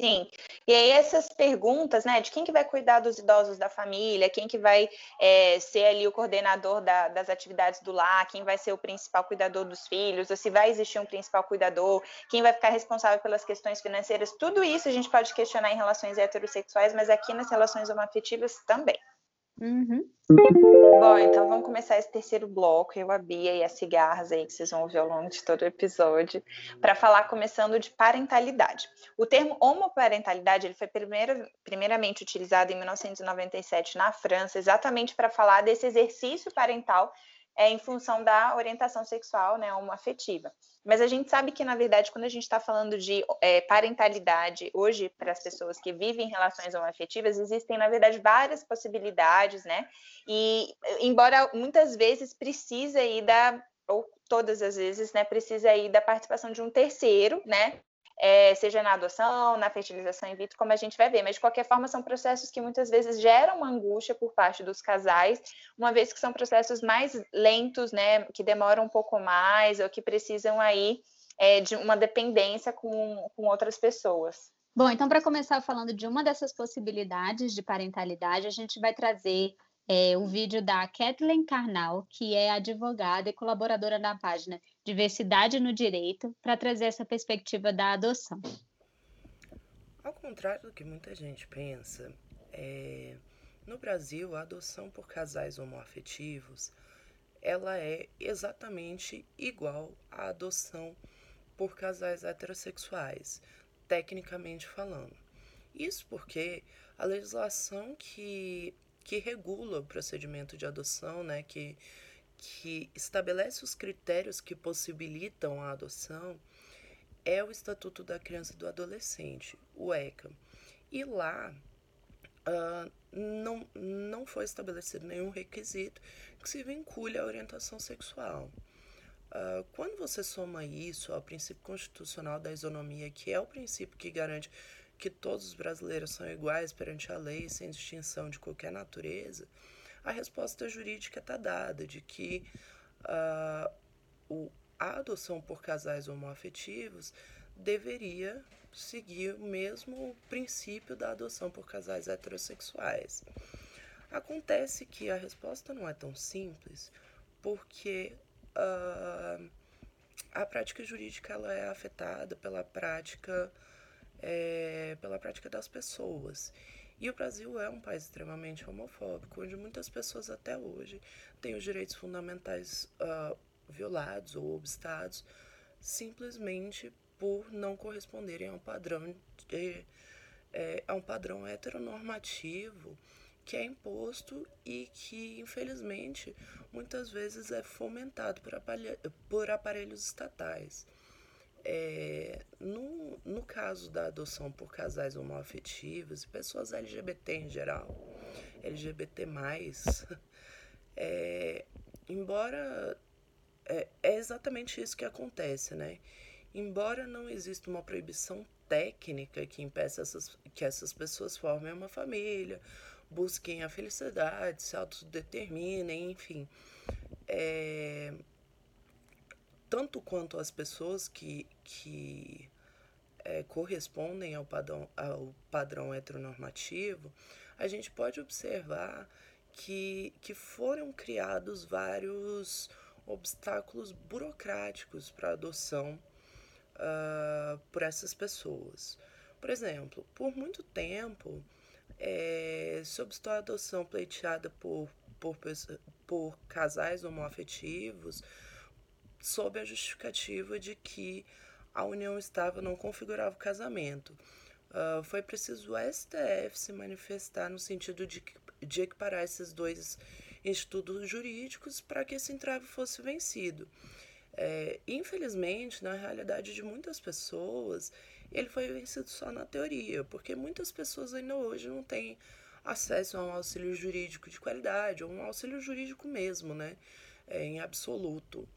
Sim, e aí essas perguntas, né, de quem que vai cuidar dos idosos da família, quem que vai é, ser ali o coordenador da, das atividades do lar, quem vai ser o principal cuidador dos filhos, ou se vai existir um principal cuidador, quem vai ficar responsável pelas questões financeiras, tudo isso a gente pode questionar em relações heterossexuais, mas aqui nas relações homoafetivas também. Uhum. Bom, então vamos começar esse terceiro bloco, eu, a Bia e as cigarras aí que vocês vão ouvir ao longo de todo o episódio, para falar começando de parentalidade. O termo homoparentalidade ele foi primeiro, primeiramente utilizado em 1997 na França, exatamente para falar desse exercício parental é, em função da orientação sexual, né, homoafetiva. Mas a gente sabe que, na verdade, quando a gente está falando de é, parentalidade, hoje, para as pessoas que vivem relações homoafetivas, existem, na verdade, várias possibilidades, né? E, embora muitas vezes precisa aí da, ou todas as vezes, né, precisa aí da participação de um terceiro, né? É, seja na adoção, na fertilização in vitro, como a gente vai ver. Mas, de qualquer forma, são processos que muitas vezes geram uma angústia por parte dos casais, uma vez que são processos mais lentos, né, que demoram um pouco mais, ou que precisam aí é, de uma dependência com, com outras pessoas. Bom, então, para começar falando de uma dessas possibilidades de parentalidade, a gente vai trazer é, um vídeo da Kathleen Karnal, que é advogada e colaboradora da página Diversidade no Direito, para trazer essa perspectiva da adoção. Ao contrário do que muita gente pensa, é, no Brasil, a adoção por casais homoafetivos ela é exatamente igual à adoção por casais heterossexuais, tecnicamente falando. Isso porque a legislação que que regula o procedimento de adoção, né, que, que estabelece os critérios que possibilitam a adoção, é o Estatuto da Criança e do Adolescente, o ECA. E lá uh, não, não foi estabelecido nenhum requisito que se vincule à orientação sexual. Uh, quando você soma isso ao princípio constitucional da isonomia, que é o princípio que garante que todos os brasileiros são iguais perante a lei, sem distinção de qualquer natureza, a resposta jurídica está dada de que uh, o, a adoção por casais homoafetivos deveria seguir o mesmo princípio da adoção por casais heterossexuais. Acontece que a resposta não é tão simples, porque uh, a prática jurídica ela é afetada pela prática é, pela prática das pessoas. E o Brasil é um país extremamente homofóbico, onde muitas pessoas até hoje têm os direitos fundamentais uh, violados ou obstados simplesmente por não corresponderem a um padrão de, é, a um padrão heteronormativo que é imposto e que, infelizmente, muitas vezes é fomentado por, por aparelhos estatais. É, no, no caso da adoção por casais homoafetivos e pessoas LGBT em geral, LGBT, [LAUGHS] é, embora é, é exatamente isso que acontece, né? Embora não exista uma proibição técnica que impeça essas, que essas pessoas formem uma família, busquem a felicidade, se autodeterminem, enfim. É, tanto quanto as pessoas que, que é, correspondem ao padrão, ao padrão heteronormativo, a gente pode observar que, que foram criados vários obstáculos burocráticos para a adoção uh, por essas pessoas. Por exemplo, por muito tempo, é, a adoção pleiteada por, por, por casais homoafetivos sob a justificativa de que a união estável não configurava o casamento. Uh, foi preciso o STF se manifestar no sentido de, de equiparar esses dois institutos jurídicos para que esse entrave fosse vencido. É, infelizmente, na realidade de muitas pessoas, ele foi vencido só na teoria, porque muitas pessoas ainda hoje não têm acesso a um auxílio jurídico de qualidade, ou um auxílio jurídico mesmo, né? É, em absoluto.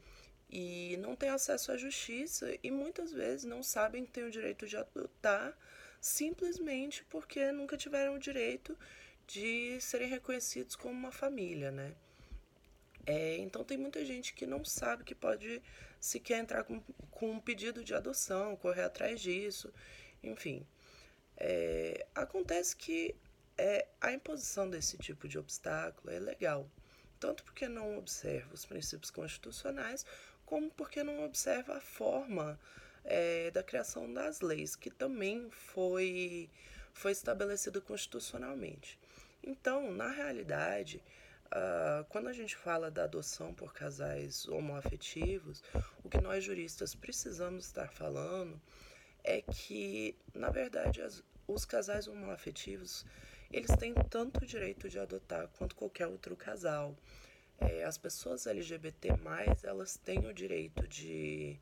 E não têm acesso à justiça e muitas vezes não sabem que têm o direito de adotar simplesmente porque nunca tiveram o direito de serem reconhecidos como uma família, né? É, então tem muita gente que não sabe que pode sequer entrar com, com um pedido de adoção, correr atrás disso, enfim. É, acontece que é, a imposição desse tipo de obstáculo é legal, tanto porque não observa os princípios constitucionais, como porque não observa a forma é, da criação das leis, que também foi, foi estabelecida constitucionalmente. Então, na realidade, uh, quando a gente fala da adoção por casais homoafetivos, o que nós juristas precisamos estar falando é que, na verdade, as, os casais homoafetivos eles têm tanto o direito de adotar quanto qualquer outro casal. É, as pessoas LGBT+, elas têm o direito de,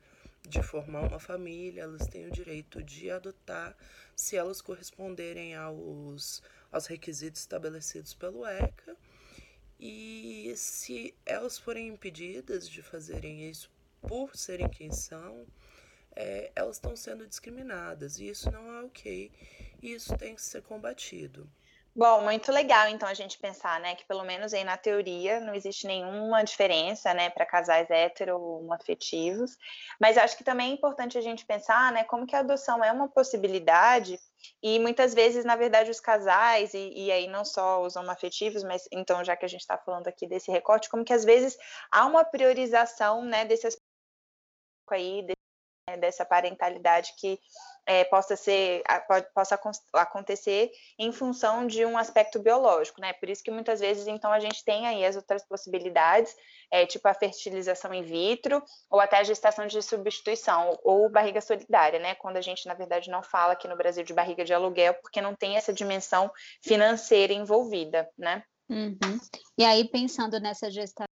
de formar uma família, elas têm o direito de adotar se elas corresponderem aos, aos requisitos estabelecidos pelo ECA. E se elas forem impedidas de fazerem isso por serem quem são, é, elas estão sendo discriminadas. E isso não é ok. E isso tem que ser combatido. Bom, muito legal então a gente pensar, né, que pelo menos aí na teoria não existe nenhuma diferença, né, para casais heteroafetivos, mas acho que também é importante a gente pensar, né, como que a adoção é uma possibilidade e muitas vezes, na verdade, os casais, e, e aí não só os homoafetivos, mas então, já que a gente está falando aqui desse recorte, como que às vezes há uma priorização, né, desses aí, né, dessa parentalidade que é, possa ser possa acontecer em função de um aspecto biológico, né? Por isso que muitas vezes então a gente tem aí as outras possibilidades, é, tipo a fertilização in vitro ou até a gestação de substituição ou barriga solidária, né? Quando a gente na verdade não fala aqui no Brasil de barriga de aluguel porque não tem essa dimensão financeira envolvida, né? Uhum. E aí pensando nessa gestação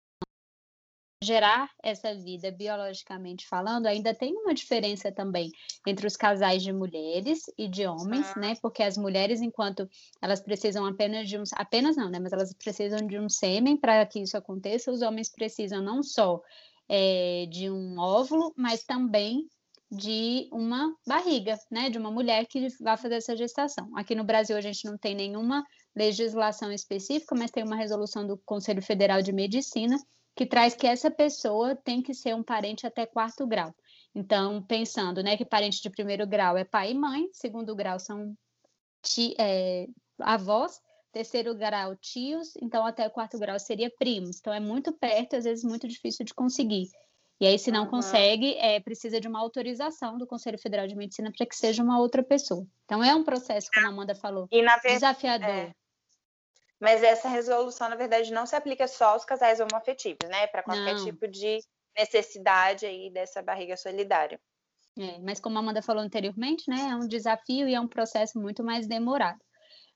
gerar essa vida biologicamente falando, ainda tem uma diferença também entre os casais de mulheres e de homens, ah. né? Porque as mulheres, enquanto elas precisam apenas de um, apenas não, né? Mas elas precisam de um sêmen para que isso aconteça, os homens precisam não só é, de um óvulo, mas também de uma barriga, né, de uma mulher que vai fazer essa gestação. Aqui no Brasil a gente não tem nenhuma legislação específica, mas tem uma resolução do Conselho Federal de Medicina que traz que essa pessoa tem que ser um parente até quarto grau. Então, pensando né, que parente de primeiro grau é pai e mãe, segundo grau são ti, é, avós, terceiro grau tios, então até o quarto grau seria primos. Então é muito perto, às vezes muito difícil de conseguir. E aí, se não uhum. consegue, é, precisa de uma autorização do Conselho Federal de Medicina para que seja uma outra pessoa. Então é um processo, como a Amanda falou, desafiador. É. Mas essa resolução, na verdade, não se aplica só aos casais homoafetivos, né? Para qualquer não. tipo de necessidade aí dessa barriga solidária. É, mas como a Amanda falou anteriormente, né, é um desafio e é um processo muito mais demorado.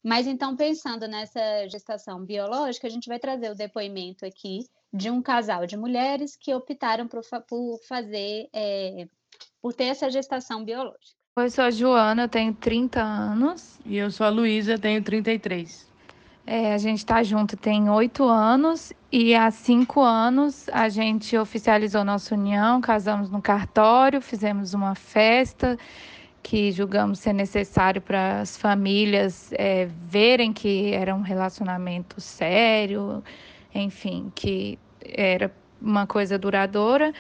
Mas então, pensando nessa gestação biológica, a gente vai trazer o depoimento aqui de um casal de mulheres que optaram por, por fazer, é, por ter essa gestação biológica. Eu sou a Joana, tenho 30 anos. E eu sou a Luísa, tenho 33. É, a gente está junto tem oito anos e há cinco anos a gente oficializou nossa união, casamos no cartório, fizemos uma festa que julgamos ser necessário para as famílias é, verem que era um relacionamento sério, enfim, que era uma coisa duradoura.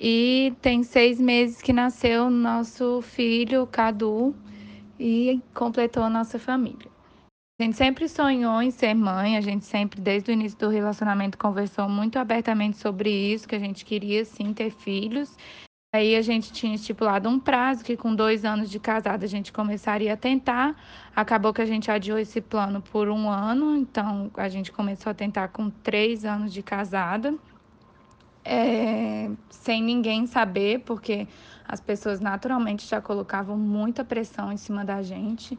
E tem seis meses que nasceu nosso filho, Cadu, e completou a nossa família. A gente sempre sonhou em ser mãe, a gente sempre, desde o início do relacionamento, conversou muito abertamente sobre isso, que a gente queria sim ter filhos. Aí a gente tinha estipulado um prazo que com dois anos de casada a gente começaria a tentar. Acabou que a gente adiou esse plano por um ano, então a gente começou a tentar com três anos de casada é, sem ninguém saber, porque as pessoas naturalmente já colocavam muita pressão em cima da gente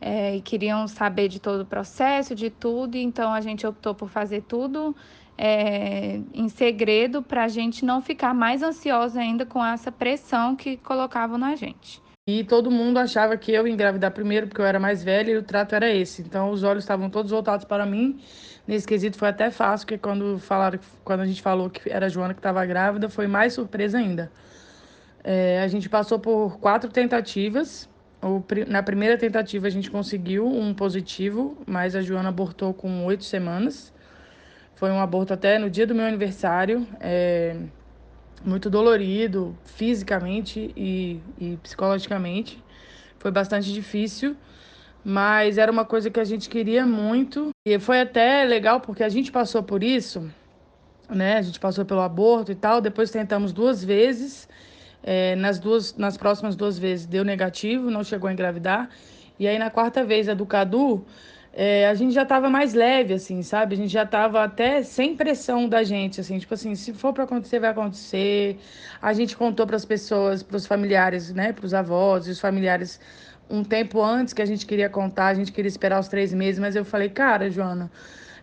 é, e queriam saber de todo o processo, de tudo, então a gente optou por fazer tudo é, em segredo para a gente não ficar mais ansiosa ainda com essa pressão que colocavam na gente. E todo mundo achava que eu ia engravidar primeiro porque eu era mais velha e o trato era esse. Então os olhos estavam todos voltados para mim Nesse quesito foi até fácil, porque quando, falaram, quando a gente falou que era a Joana que estava grávida, foi mais surpresa ainda. É, a gente passou por quatro tentativas. Na primeira tentativa a gente conseguiu um positivo, mas a Joana abortou com oito semanas. Foi um aborto até no dia do meu aniversário. É, muito dolorido, fisicamente e, e psicologicamente. Foi bastante difícil mas era uma coisa que a gente queria muito e foi até legal porque a gente passou por isso, né? A gente passou pelo aborto e tal. Depois tentamos duas vezes, é, nas duas, nas próximas duas vezes deu negativo, não chegou a engravidar. E aí na quarta vez a do Cadu, é, a gente já estava mais leve, assim, sabe? A gente já estava até sem pressão da gente, assim, tipo assim, se for para acontecer, vai acontecer. A gente contou para as pessoas, para os familiares, né, para os avós e os familiares um tempo antes que a gente queria contar, a gente queria esperar os três meses, mas eu falei, cara, Joana,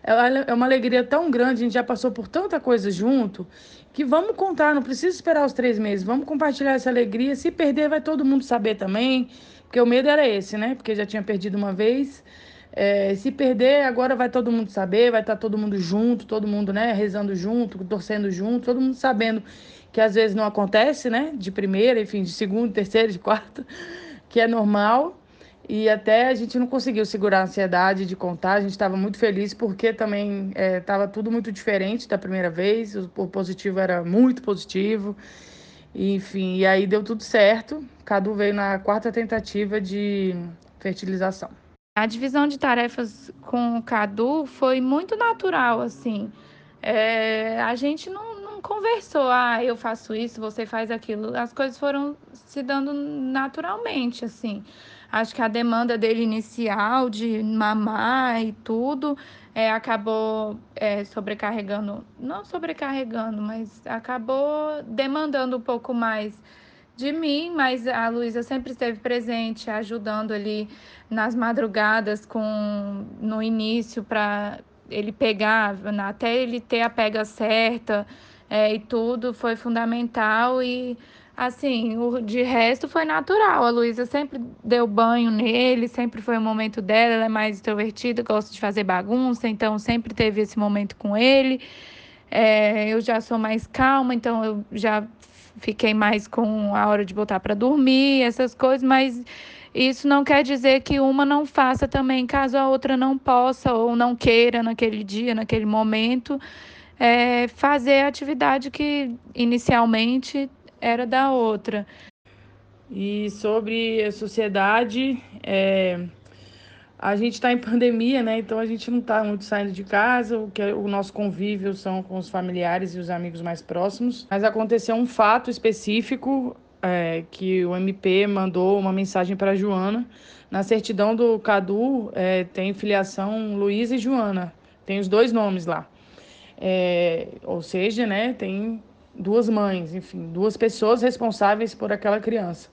é, é uma alegria tão grande, a gente já passou por tanta coisa junto, que vamos contar, não precisa esperar os três meses, vamos compartilhar essa alegria. Se perder, vai todo mundo saber também, porque o medo era esse, né? Porque já tinha perdido uma vez. É, se perder, agora vai todo mundo saber, vai estar todo mundo junto, todo mundo, né, rezando junto, torcendo junto, todo mundo sabendo que às vezes não acontece, né, de primeira, enfim, de segunda, terceira, de quarta que é normal. E até a gente não conseguiu segurar a ansiedade de contar. A gente estava muito feliz porque também estava é, tudo muito diferente da primeira vez. O, o positivo era muito positivo. E, enfim, e aí deu tudo certo. Cadu veio na quarta tentativa de fertilização. A divisão de tarefas com o Cadu foi muito natural, assim. É, a gente não, conversou, ah, eu faço isso, você faz aquilo. As coisas foram se dando naturalmente, assim. Acho que a demanda dele inicial de mamar e tudo é, acabou é, sobrecarregando, não sobrecarregando, mas acabou demandando um pouco mais de mim, mas a Luísa sempre esteve presente, ajudando ali nas madrugadas com no início para ele pegar, até ele ter a pega certa é, e tudo foi fundamental e assim, o de resto foi natural. A Luísa sempre deu banho nele, sempre foi o momento dela, ela é mais extrovertida, gosta de fazer bagunça, então sempre teve esse momento com ele. É, eu já sou mais calma, então eu já fiquei mais com a hora de voltar para dormir, essas coisas, mas isso não quer dizer que uma não faça também, caso a outra não possa ou não queira naquele dia, naquele momento é, fazer a atividade que inicialmente era da outra. E sobre a sociedade, é, a gente está em pandemia, né? Então a gente não está muito saindo de casa, o que é, o nosso convívio são com os familiares e os amigos mais próximos. Mas aconteceu um fato específico é, que o MP mandou uma mensagem para Joana. Na certidão do Cadu é, tem filiação Luiz e Joana, tem os dois nomes lá. É, ou seja, né, tem duas mães, enfim, duas pessoas responsáveis por aquela criança.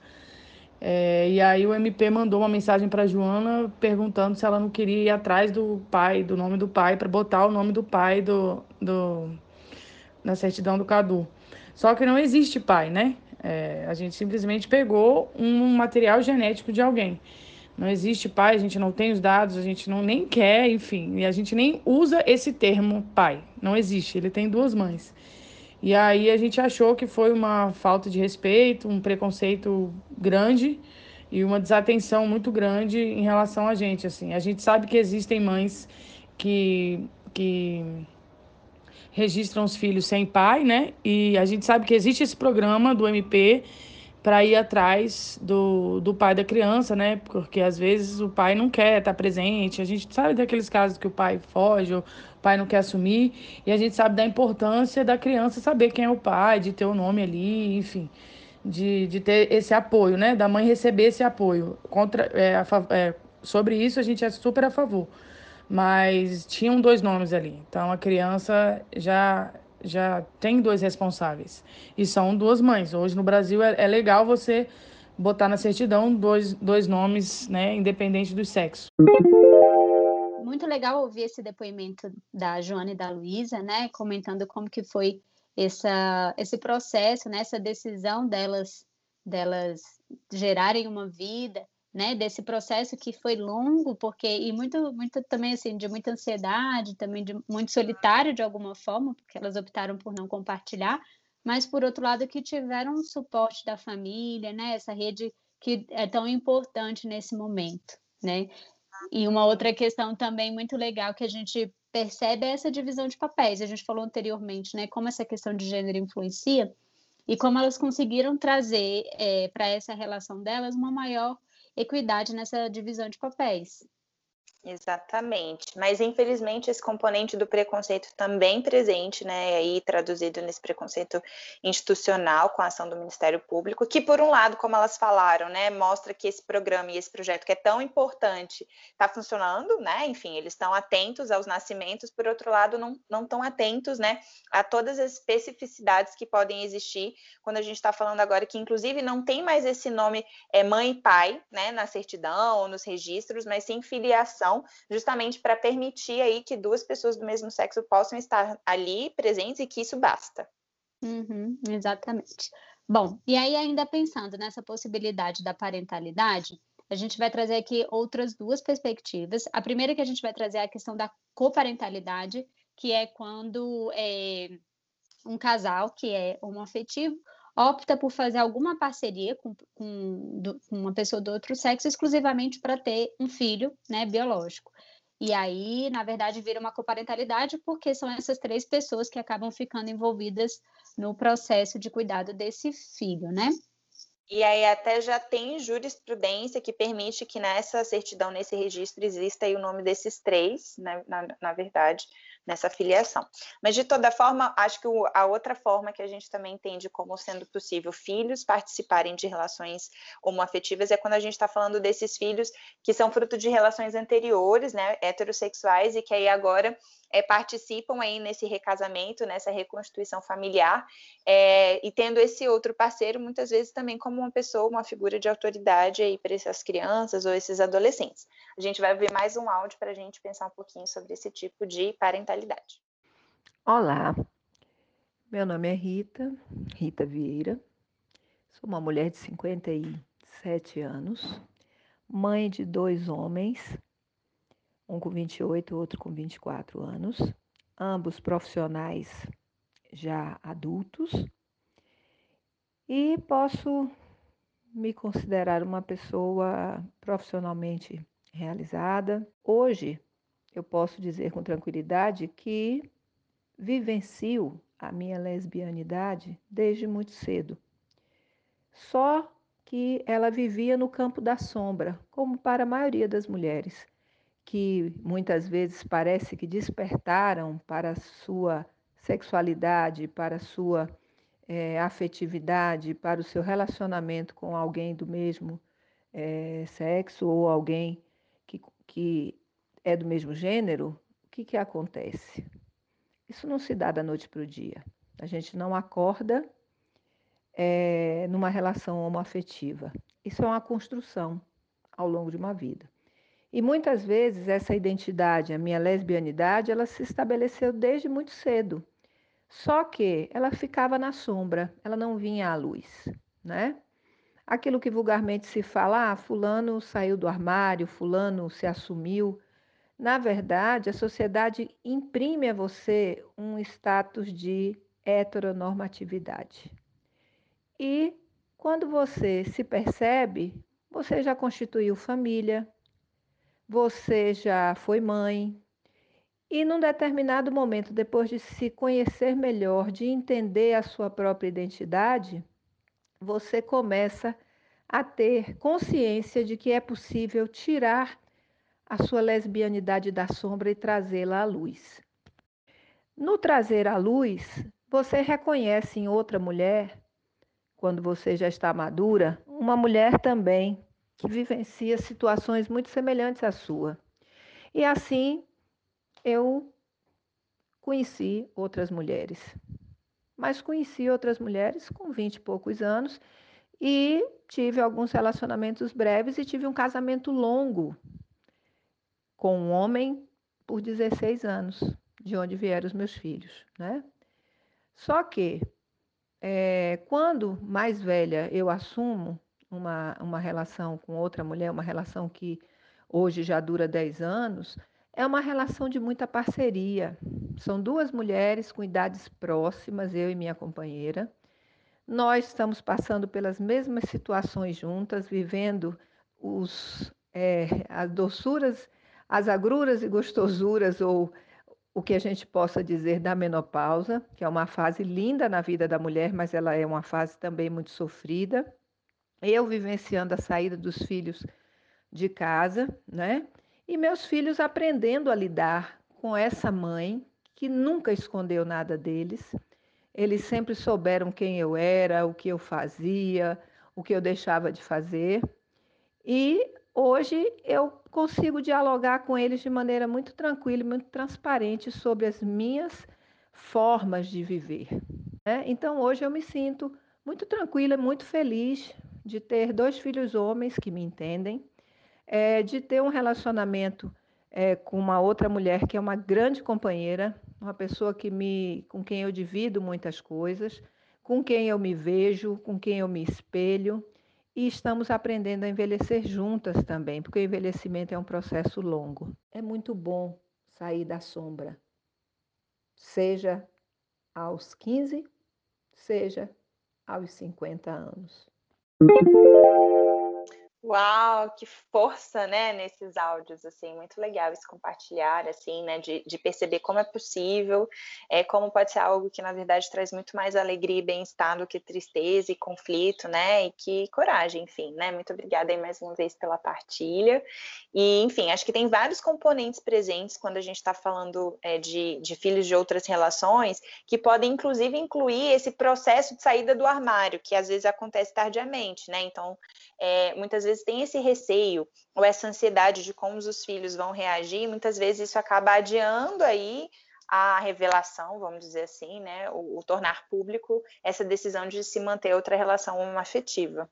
É, e aí o MP mandou uma mensagem para Joana perguntando se ela não queria ir atrás do pai, do nome do pai, para botar o nome do pai do, do, na certidão do Cadu. Só que não existe pai, né? É, a gente simplesmente pegou um material genético de alguém. Não existe pai, a gente não tem os dados, a gente não nem quer, enfim, e a gente nem usa esse termo pai. Não existe, ele tem duas mães. E aí a gente achou que foi uma falta de respeito, um preconceito grande e uma desatenção muito grande em relação a gente, assim. A gente sabe que existem mães que que registram os filhos sem pai, né? E a gente sabe que existe esse programa do MP para ir atrás do, do pai da criança, né? Porque às vezes o pai não quer estar presente. A gente sabe daqueles casos que o pai foge, ou pai não quer assumir, e a gente sabe da importância da criança saber quem é o pai, de ter o nome ali, enfim, de, de ter esse apoio, né? Da mãe receber esse apoio. Contra, é, a, é, sobre isso a gente é super a favor. Mas tinham dois nomes ali. Então a criança já já tem dois responsáveis. E são duas mães. Hoje no Brasil é, é legal você botar na certidão dois, dois nomes, né, independente do sexo. Muito legal ouvir esse depoimento da Joana e da Luísa, né, comentando como que foi essa, esse processo, né, essa decisão delas, delas gerarem uma vida, né, desse processo que foi longo, porque e muito, muito também assim de muita ansiedade, também de muito solitário de alguma forma, porque elas optaram por não compartilhar, mas por outro lado que tiveram um suporte da família, né, essa rede que é tão importante nesse momento, né? E uma outra questão também muito legal que a gente percebe é essa divisão de papéis. A gente falou anteriormente, né, como essa questão de gênero influencia e como elas conseguiram trazer é, para essa relação delas uma maior equidade nessa divisão de papéis. Exatamente, mas infelizmente esse componente do preconceito também presente, né, aí traduzido nesse preconceito institucional com a ação do Ministério Público, que por um lado, como elas falaram, né, mostra que esse programa e esse projeto que é tão importante está funcionando, né, enfim, eles estão atentos aos nascimentos, por outro lado, não, não estão atentos, né, a todas as especificidades que podem existir quando a gente está falando agora que inclusive não tem mais esse nome é, mãe e pai, né, na certidão ou nos registros, mas sim filiação justamente para permitir aí que duas pessoas do mesmo sexo possam estar ali presentes e que isso basta. Uhum, exatamente. Bom, e aí ainda pensando nessa possibilidade da parentalidade, a gente vai trazer aqui outras duas perspectivas. A primeira que a gente vai trazer é a questão da coparentalidade, que é quando é, um casal que é homoafetivo opta por fazer alguma parceria com, com, com uma pessoa do outro sexo exclusivamente para ter um filho né, biológico. E aí, na verdade, vira uma coparentalidade, porque são essas três pessoas que acabam ficando envolvidas no processo de cuidado desse filho, né? E aí até já tem jurisprudência que permite que nessa certidão, nesse registro, exista o nome desses três, né, na, na verdade, nessa filiação. Mas, de toda forma, acho que a outra forma que a gente também entende como sendo possível filhos participarem de relações homoafetivas é quando a gente está falando desses filhos que são fruto de relações anteriores, né, heterossexuais, e que aí agora é, participam aí nesse recasamento, nessa reconstituição familiar, é, e tendo esse outro parceiro, muitas vezes também como uma pessoa, uma figura de autoridade aí para essas crianças ou esses adolescentes. A gente vai ver mais um áudio para a gente pensar um pouquinho sobre esse tipo de parentalidade. Olá, meu nome é Rita, Rita Vieira, sou uma mulher de 57 anos, mãe de dois homens, um com 28, outro com 24 anos, ambos profissionais já adultos, e posso me considerar uma pessoa profissionalmente realizada. Hoje, eu posso dizer com tranquilidade que vivencio a minha lesbianidade desde muito cedo. Só que ela vivia no campo da sombra, como para a maioria das mulheres que muitas vezes parece que despertaram para a sua sexualidade, para a sua é, afetividade, para o seu relacionamento com alguém do mesmo é, sexo ou alguém que, que é do mesmo gênero, o que, que acontece? Isso não se dá da noite para o dia. A gente não acorda é, numa relação homoafetiva. Isso é uma construção ao longo de uma vida. E muitas vezes essa identidade, a minha lesbianidade, ela se estabeleceu desde muito cedo. Só que ela ficava na sombra, ela não vinha à luz, né? Aquilo que vulgarmente se fala, ah, fulano saiu do armário, fulano se assumiu. Na verdade, a sociedade imprime a você um status de heteronormatividade. E quando você se percebe, você já constituiu família, você já foi mãe, e num determinado momento, depois de se conhecer melhor, de entender a sua própria identidade, você começa a ter consciência de que é possível tirar a sua lesbianidade da sombra e trazê-la à luz. No trazer à luz, você reconhece em outra mulher, quando você já está madura, uma mulher também que vivencia situações muito semelhantes à sua. E assim eu conheci outras mulheres. Mas conheci outras mulheres com vinte e poucos anos e tive alguns relacionamentos breves e tive um casamento longo com um homem por 16 anos, de onde vieram os meus filhos, né? Só que é, quando mais velha eu assumo uma, uma relação com outra mulher, uma relação que hoje já dura 10 anos, é uma relação de muita parceria. São duas mulheres com idades próximas, eu e minha companheira. Nós estamos passando pelas mesmas situações juntas, vivendo os, é, as doçuras, as agruras e gostosuras, ou o que a gente possa dizer da menopausa, que é uma fase linda na vida da mulher, mas ela é uma fase também muito sofrida. Eu vivenciando a saída dos filhos de casa, né? E meus filhos aprendendo a lidar com essa mãe que nunca escondeu nada deles. Eles sempre souberam quem eu era, o que eu fazia, o que eu deixava de fazer. E hoje eu consigo dialogar com eles de maneira muito tranquila muito transparente sobre as minhas formas de viver. Né? Então hoje eu me sinto muito tranquila, muito feliz de ter dois filhos homens que me entendem, é, de ter um relacionamento é, com uma outra mulher que é uma grande companheira, uma pessoa que me, com quem eu divido muitas coisas, com quem eu me vejo, com quem eu me espelho, e estamos aprendendo a envelhecer juntas também, porque o envelhecimento é um processo longo. É muito bom sair da sombra, seja aos 15, seja aos 50 anos. Thank you. Uau, que força, né, nesses áudios, assim, muito legal esse compartilhar, assim, né, de, de perceber como é possível, é, como pode ser algo que, na verdade, traz muito mais alegria e bem-estar do que tristeza e conflito, né, e que coragem, enfim, né, muito obrigada aí mais uma vez pela partilha, e, enfim, acho que tem vários componentes presentes quando a gente está falando é, de, de filhos de outras relações, que podem, inclusive, incluir esse processo de saída do armário, que às vezes acontece tardiamente, né, então, é, muitas vezes tem esse receio ou essa ansiedade de como os filhos vão reagir, muitas vezes isso acaba adiando aí a revelação, vamos dizer assim, né, o, o tornar público essa decisão de se manter outra relação afetiva.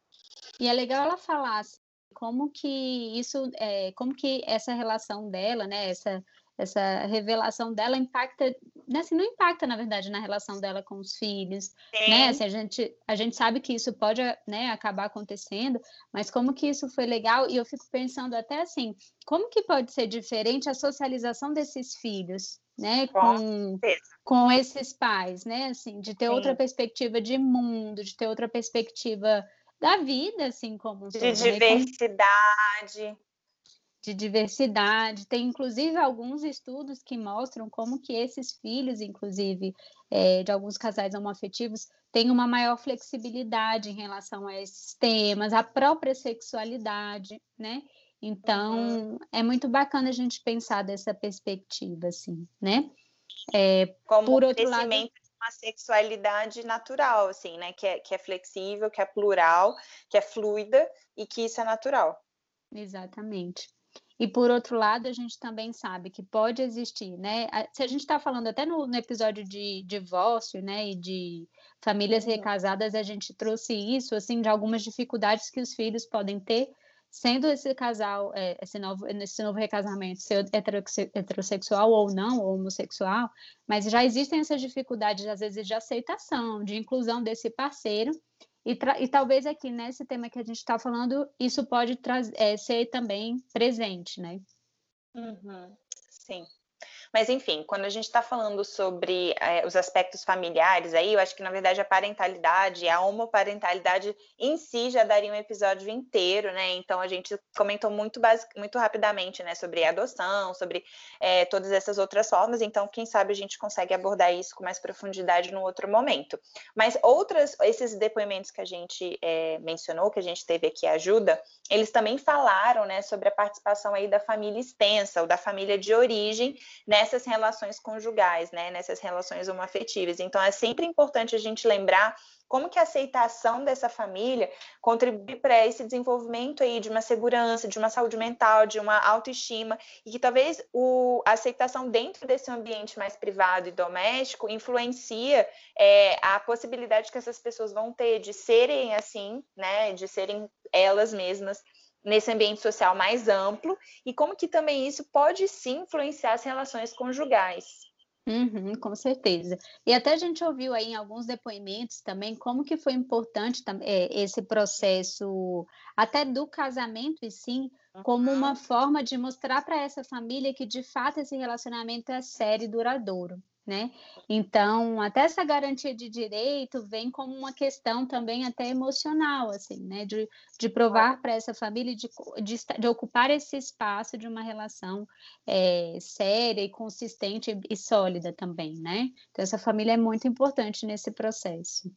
E é legal ela falar assim, como que isso, é, como que essa relação dela, né, essa essa revelação dela impacta, né, assim, não impacta, na verdade, na relação dela com os filhos, Sim. né, assim, a gente, a gente sabe que isso pode, né, acabar acontecendo, mas como que isso foi legal, e eu fico pensando até assim, como que pode ser diferente a socialização desses filhos, né, com, com esses pais, né, assim, de ter Sim. outra perspectiva de mundo, de ter outra perspectiva da vida, assim, como... De todo, diversidade. Né? De diversidade. Tem inclusive alguns estudos que mostram como que esses filhos, inclusive, é, de alguns casais homoafetivos, têm uma maior flexibilidade em relação a esses temas, a própria sexualidade, né? Então, uhum. é muito bacana a gente pensar dessa perspectiva, assim, né? É, como por outro lado uma sexualidade natural, assim, né? Que é, que é flexível, que é plural, que é fluida e que isso é natural. Exatamente. E por outro lado, a gente também sabe que pode existir, né? Se a gente está falando até no, no, episódio de divórcio, né, e de famílias uhum. recasadas, a gente trouxe isso, assim, de algumas dificuldades que os filhos podem ter, sendo esse casal, é, esse novo, esse novo recasamento, ser heterossexual ou não, ou homossexual, mas já existem essas dificuldades, às vezes, de aceitação, de inclusão desse parceiro, e, e, talvez aqui nesse tema que a gente está falando, isso pode é, ser também presente, né? Uhum. Sim. Mas, enfim, quando a gente está falando sobre é, os aspectos familiares aí, eu acho que, na verdade, a parentalidade, a homoparentalidade em si já daria um episódio inteiro, né? Então, a gente comentou muito, basic, muito rapidamente, né, sobre adoção, sobre é, todas essas outras formas. Então, quem sabe a gente consegue abordar isso com mais profundidade num outro momento. Mas outras, esses depoimentos que a gente é, mencionou, que a gente teve aqui ajuda, eles também falaram, né, sobre a participação aí da família extensa, ou da família de origem, né? Nessas relações conjugais, né, nessas relações homoafetivas. Então, é sempre importante a gente lembrar como que a aceitação dessa família contribui para esse desenvolvimento aí de uma segurança, de uma saúde mental, de uma autoestima, e que talvez o, a aceitação dentro desse ambiente mais privado e doméstico influencia é, a possibilidade que essas pessoas vão ter de serem assim, né, de serem elas mesmas nesse ambiente social mais amplo e como que também isso pode sim influenciar as relações conjugais. Uhum, com certeza. E até a gente ouviu aí em alguns depoimentos também como que foi importante é, esse processo, até do casamento e sim, como uma forma de mostrar para essa família que de fato esse relacionamento é sério e duradouro né? Então, até essa garantia de direito vem como uma questão também até emocional, assim, né? De, de provar para essa família de, de, de, ocupar esse espaço de uma relação é, séria e consistente e sólida também, né? Então, essa família é muito importante nesse processo.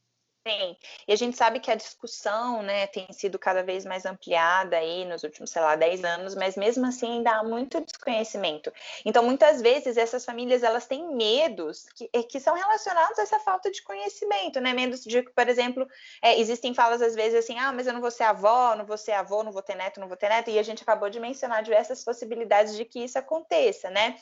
Sim, e a gente sabe que a discussão, né, tem sido cada vez mais ampliada aí nos últimos, sei lá, 10 anos, mas mesmo assim ainda há muito desconhecimento. Então, muitas vezes, essas famílias, elas têm medos que, eh, que são relacionados a essa falta de conhecimento, né, medos de, por exemplo, é, existem falas às vezes assim, ah, mas eu não vou ser avó, não vou ser avô, não vou ter neto, não vou ter neto, e a gente acabou de mencionar diversas possibilidades de que isso aconteça, né,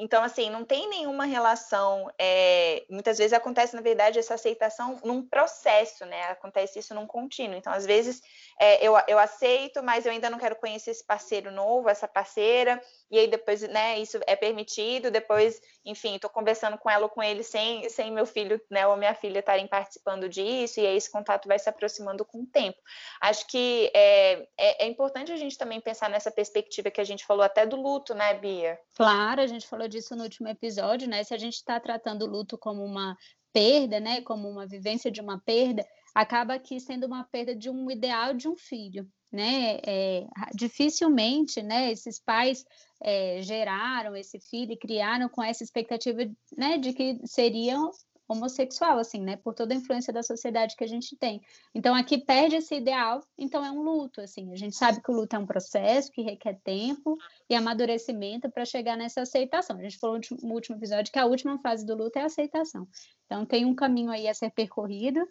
então, assim, não tem nenhuma relação. É, muitas vezes acontece, na verdade, essa aceitação num processo, né? Acontece isso num contínuo. Então, às vezes, é, eu, eu aceito, mas eu ainda não quero conhecer esse parceiro novo, essa parceira, e aí depois, né, isso é permitido, depois, enfim, estou conversando com ela ou com ele sem, sem meu filho, né, ou minha filha estarem participando disso, e aí esse contato vai se aproximando com o tempo. Acho que é, é, é importante a gente também pensar nessa perspectiva que a gente falou até do luto, né, Bia? Claro, a gente falou disso no último episódio, né, se a gente está tratando o luto como uma perda, né, como uma vivência de uma perda, acaba aqui sendo uma perda de um ideal de um filho, né? É, dificilmente, né, esses pais é, geraram esse filho e criaram com essa expectativa, né, de que seriam homossexual, assim, né, por toda a influência da sociedade que a gente tem. Então, aqui perde esse ideal, então é um luto, assim, a gente sabe que o luto é um processo que requer tempo e amadurecimento para chegar nessa aceitação. A gente falou no último episódio que a última fase do luto é a aceitação. Então, tem um caminho aí a ser percorrido,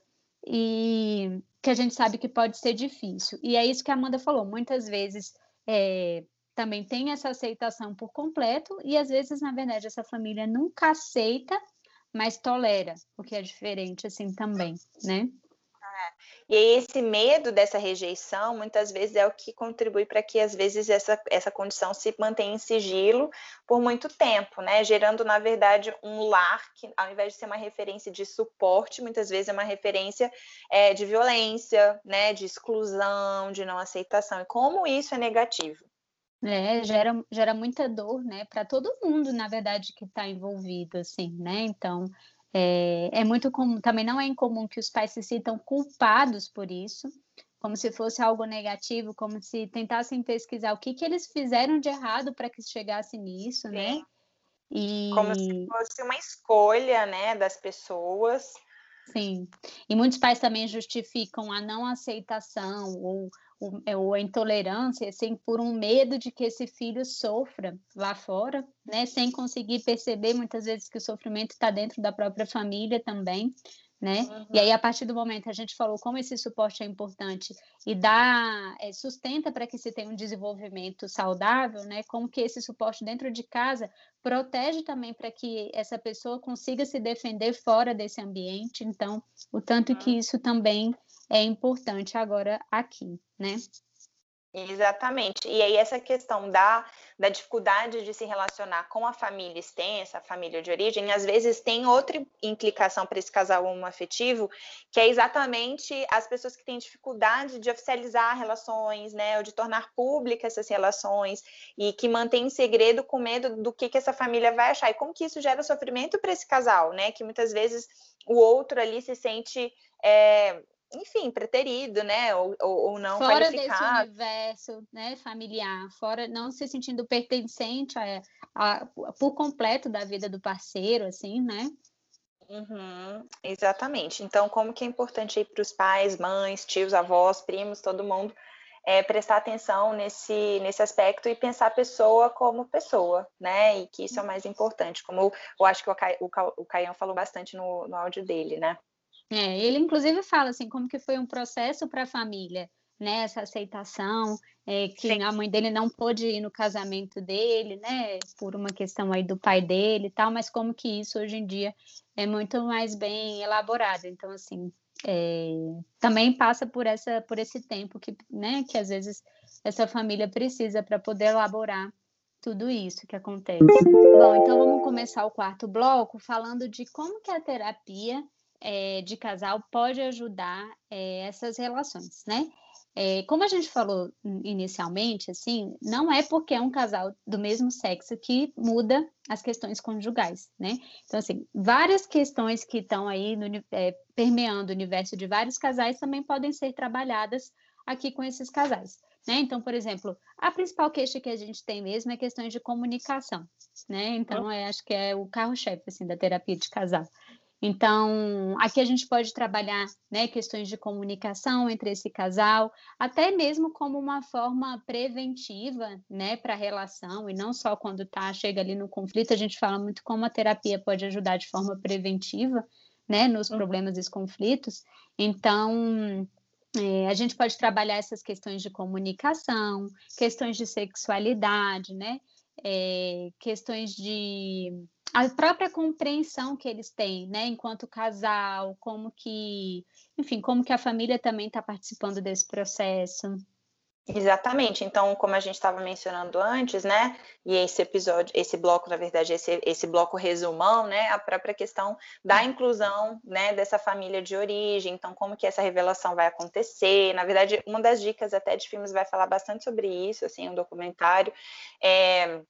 e que a gente sabe que pode ser difícil. E é isso que a Amanda falou. Muitas vezes é, também tem essa aceitação por completo, e às vezes, na verdade, essa família nunca aceita, mas tolera, o que é diferente assim também, né? E esse medo dessa rejeição, muitas vezes, é o que contribui para que, às vezes, essa, essa condição se mantenha em sigilo por muito tempo, né? Gerando, na verdade, um lar que, ao invés de ser uma referência de suporte, muitas vezes é uma referência é, de violência, né? De exclusão, de não aceitação. E como isso é negativo. É, gera, gera muita dor, né, para todo mundo, na verdade, que está envolvido, assim, né? Então, é, é muito comum, também não é incomum que os pais se sintam culpados por isso, como se fosse algo negativo, como se tentassem pesquisar o que, que eles fizeram de errado para que chegasse nisso, né? Sim. né? E... Como se fosse uma escolha, né, das pessoas. Sim. E muitos pais também justificam a não aceitação ou ou a intolerância, assim, por um medo de que esse filho sofra lá fora, né, sem conseguir perceber muitas vezes que o sofrimento está dentro da própria família também, né? Uhum. E aí, a partir do momento a gente falou como esse suporte é importante e dá, é, sustenta para que se tenha um desenvolvimento saudável, né? Como que esse suporte dentro de casa protege também para que essa pessoa consiga se defender fora desse ambiente. Então, o tanto uhum. que isso também é importante agora aqui, né? Exatamente. E aí essa questão da, da dificuldade de se relacionar com a família extensa, a família de origem, às vezes tem outra implicação para esse casal homoafetivo, que é exatamente as pessoas que têm dificuldade de oficializar relações, né, ou de tornar públicas essas relações, e que mantém em segredo com medo do que, que essa família vai achar. E como que isso gera sofrimento para esse casal, né, que muitas vezes o outro ali se sente... É, enfim, preterido, né? Ou, ou não fora qualificado. desse universo né, familiar, fora não se sentindo pertencente a, a, por completo da vida do parceiro, assim, né? Uhum, exatamente. Então, como que é importante aí para os pais, mães, tios, avós, primos, todo mundo é, prestar atenção nesse, nesse aspecto e pensar a pessoa como pessoa, né? E que isso é o mais importante, como eu acho que o, Ca, o, o Caião falou bastante no, no áudio dele, né? É, ele inclusive fala assim como que foi um processo para a família, né? Essa aceitação, é, que Sim. a mãe dele não pôde ir no casamento dele, né? Por uma questão aí do pai dele e tal, mas como que isso hoje em dia é muito mais bem elaborado. Então, assim, é, também passa por essa por esse tempo que, né? Que às vezes essa família precisa para poder elaborar tudo isso que acontece. Bom, então vamos começar o quarto bloco falando de como que a terapia é, de casal pode ajudar é, essas relações, né? É, como a gente falou inicialmente, assim, não é porque é um casal do mesmo sexo que muda as questões conjugais, né? Então, assim, várias questões que estão aí no, é, permeando o universo de vários casais também podem ser trabalhadas aqui com esses casais. Né? Então, por exemplo, a principal queixa que a gente tem mesmo é questões de comunicação, né? Então, é, acho que é o carro-chefe assim, da terapia de casal. Então, aqui a gente pode trabalhar né, questões de comunicação entre esse casal, até mesmo como uma forma preventiva né, para a relação, e não só quando tá, chega ali no conflito, a gente fala muito como a terapia pode ajudar de forma preventiva né, nos uhum. problemas e conflitos. Então, é, a gente pode trabalhar essas questões de comunicação, questões de sexualidade, né? É, questões de a própria compreensão que eles têm, né, enquanto casal, como que, enfim, como que a família também está participando desse processo. Exatamente. Então, como a gente estava mencionando antes, né, e esse episódio, esse bloco, na verdade, esse, esse bloco resumão, né, a própria questão da inclusão, né, dessa família de origem. Então, como que essa revelação vai acontecer? Na verdade, uma das dicas até de filmes vai falar bastante sobre isso, assim, um documentário. É,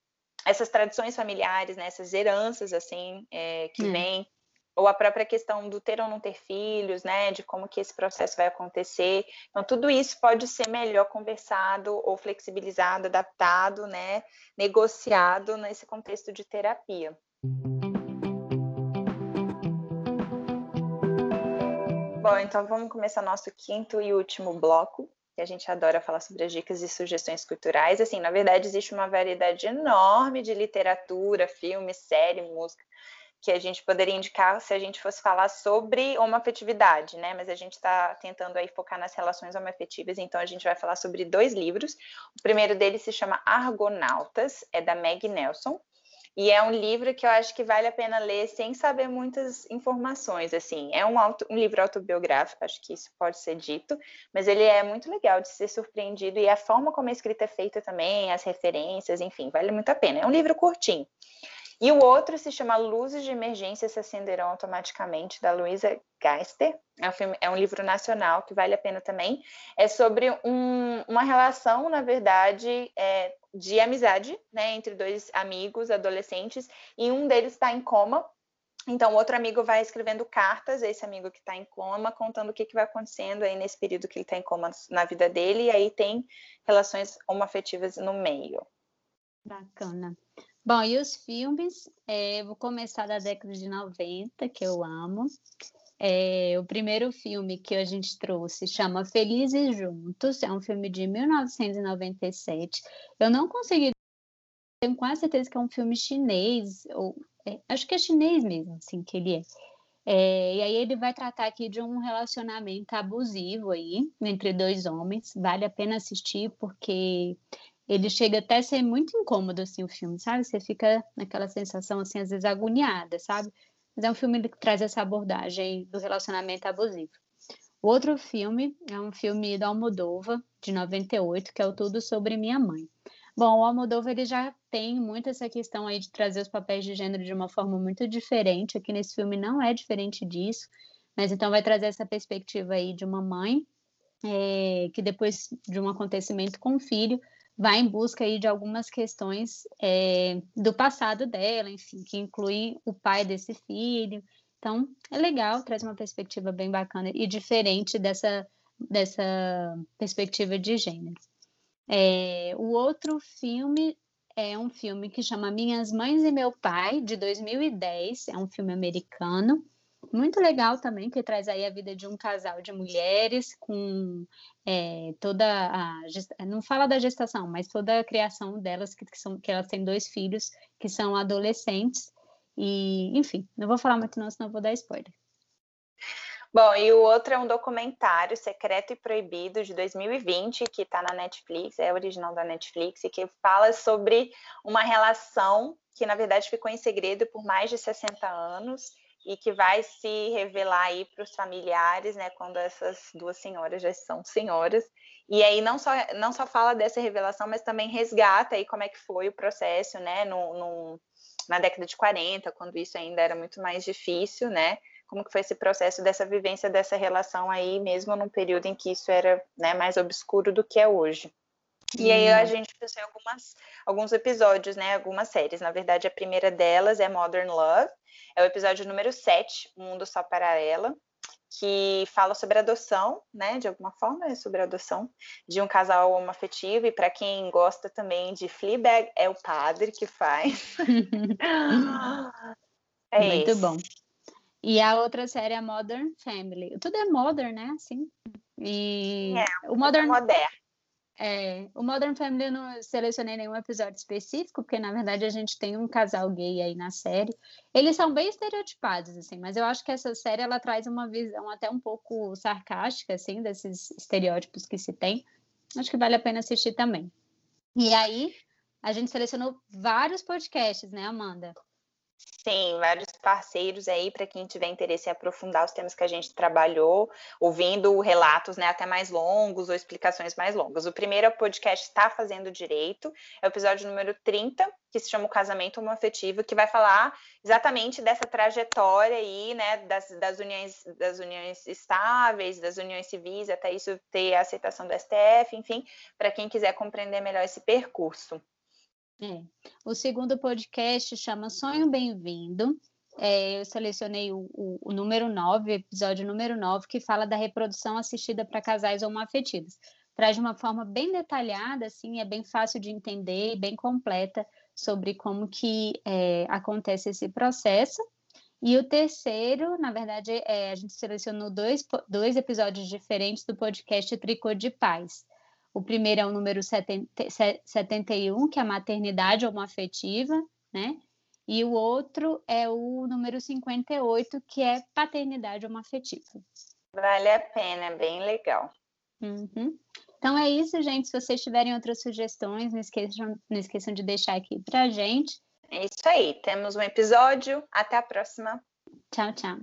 essas tradições familiares, né, essas heranças assim é, que hum. vêm, ou a própria questão do ter ou não ter filhos, né, de como que esse processo vai acontecer. Então tudo isso pode ser melhor conversado ou flexibilizado, adaptado, né, negociado nesse contexto de terapia. Bom, então vamos começar nosso quinto e último bloco, que a gente adora falar sobre as dicas e sugestões culturais. Assim, na verdade, existe uma variedade enorme de literatura, filme, série, música, que a gente poderia indicar se a gente fosse falar sobre homoafetividade, né? Mas a gente está tentando aí focar nas relações homoafetivas, então a gente vai falar sobre dois livros. O primeiro deles se chama Argonautas, é da Meg Nelson, e é um livro que eu acho que vale a pena ler sem saber muitas informações, assim. É um, auto, um livro autobiográfico, acho que isso pode ser dito, mas ele é muito legal de ser surpreendido e a forma como a escrita é feita também, as referências, enfim, vale muito a pena. É um livro curtinho. E o outro se chama Luzes de Emergência se Acenderão Automaticamente, da Luísa Geister. É um, filme, é um livro nacional que vale a pena também. É sobre um, uma relação, na verdade, é, de amizade né, entre dois amigos adolescentes, e um deles está em coma. Então, outro amigo vai escrevendo cartas, esse amigo que está em coma, contando o que, que vai acontecendo aí nesse período que ele está em coma na vida dele, e aí tem relações homoafetivas no meio. Bacana. Bom, e os filmes? É, vou começar da década de 90, que eu amo. É, o primeiro filme que a gente trouxe chama Felizes Juntos, é um filme de 1997. Eu não consegui, tenho quase certeza que é um filme chinês, ou é, acho que é chinês mesmo, assim, que ele é. É, e aí ele vai tratar aqui de um relacionamento abusivo aí entre dois homens. Vale a pena assistir porque ele chega até a ser muito incômodo assim o filme, sabe? Você fica naquela sensação assim às vezes agoniada, sabe? Mas é um filme que traz essa abordagem do relacionamento abusivo. O outro filme é um filme da Almodóvar, de 98, que é o Tudo Sobre Minha Mãe. Bom, o Almodóvar ele já tem muito essa questão aí de trazer os papéis de gênero de uma forma muito diferente. Aqui nesse filme não é diferente disso, mas então vai trazer essa perspectiva aí de uma mãe é, que depois de um acontecimento com o filho vai em busca aí de algumas questões é, do passado dela, enfim, que inclui o pai desse filho. Então é legal, traz uma perspectiva bem bacana e diferente dessa dessa perspectiva de gênero. É, o outro filme é um filme que chama Minhas Mães e Meu Pai, de 2010. É um filme americano. Muito legal também, que traz aí a vida de um casal de mulheres com é, toda a. Não fala da gestação, mas toda a criação delas, que, que, são, que elas têm dois filhos que são adolescentes. E, enfim, não vou falar muito, não, senão vou dar spoiler. Bom, e o outro é um documentário Secreto e Proibido de 2020, que está na Netflix, é original da Netflix, e que fala sobre uma relação que, na verdade, ficou em segredo por mais de 60 anos e que vai se revelar aí para os familiares, né, quando essas duas senhoras já são senhoras. E aí não só, não só fala dessa revelação, mas também resgata aí como é que foi o processo, né, no, no na década de 40, quando isso ainda era muito mais difícil, né, como que foi esse processo dessa vivência dessa relação aí, mesmo num período em que isso era né, mais obscuro do que é hoje. E aí a gente pensou em algumas, alguns episódios, né? Algumas séries. Na verdade, a primeira delas é Modern Love, é o episódio número 7, Um Mundo Só para Ela, que fala sobre adoção, né? De alguma forma, é sobre adoção de um casal homoafetivo. E para quem gosta também de Fleabag, é o padre que faz. [LAUGHS] é Muito esse. bom. E a outra série é Modern Family. Tudo é modern, né? Assim. E é, o Modern moderno. É, o Modern Family eu não selecionei nenhum episódio específico, porque na verdade a gente tem um casal gay aí na série. Eles são bem estereotipados, assim, mas eu acho que essa série ela traz uma visão até um pouco sarcástica, assim, desses estereótipos que se tem. Acho que vale a pena assistir também. E aí, a gente selecionou vários podcasts, né, Amanda? Sim, vários parceiros aí para quem tiver interesse em aprofundar os temas que a gente trabalhou, ouvindo relatos né, até mais longos ou explicações mais longas. O primeiro é o podcast Está Fazendo Direito, é o episódio número 30, que se chama O Casamento Homoafetivo, que vai falar exatamente dessa trajetória aí, né, das, das, uniões, das uniões estáveis, das uniões civis, até isso ter a aceitação do STF, enfim, para quem quiser compreender melhor esse percurso. É. O segundo podcast chama Sonho Bem-vindo. É, eu selecionei o, o, o, número 9, episódio número 9, que fala da reprodução assistida para casais homoafetivos. Traz de uma forma bem detalhada, assim, é bem fácil de entender e bem completa sobre como que é, acontece esse processo. E o terceiro, na verdade, é, a gente selecionou dois, dois episódios diferentes do podcast Tricô de Paz. O primeiro é o número 70, 71, que é a maternidade homoafetiva, né? E o outro é o número 58, que é paternidade homoafetiva. Vale a pena, é bem legal. Uhum. Então é isso, gente. Se vocês tiverem outras sugestões, não esqueçam, não esqueçam de deixar aqui pra gente. É isso aí. Temos um episódio. Até a próxima. Tchau, tchau.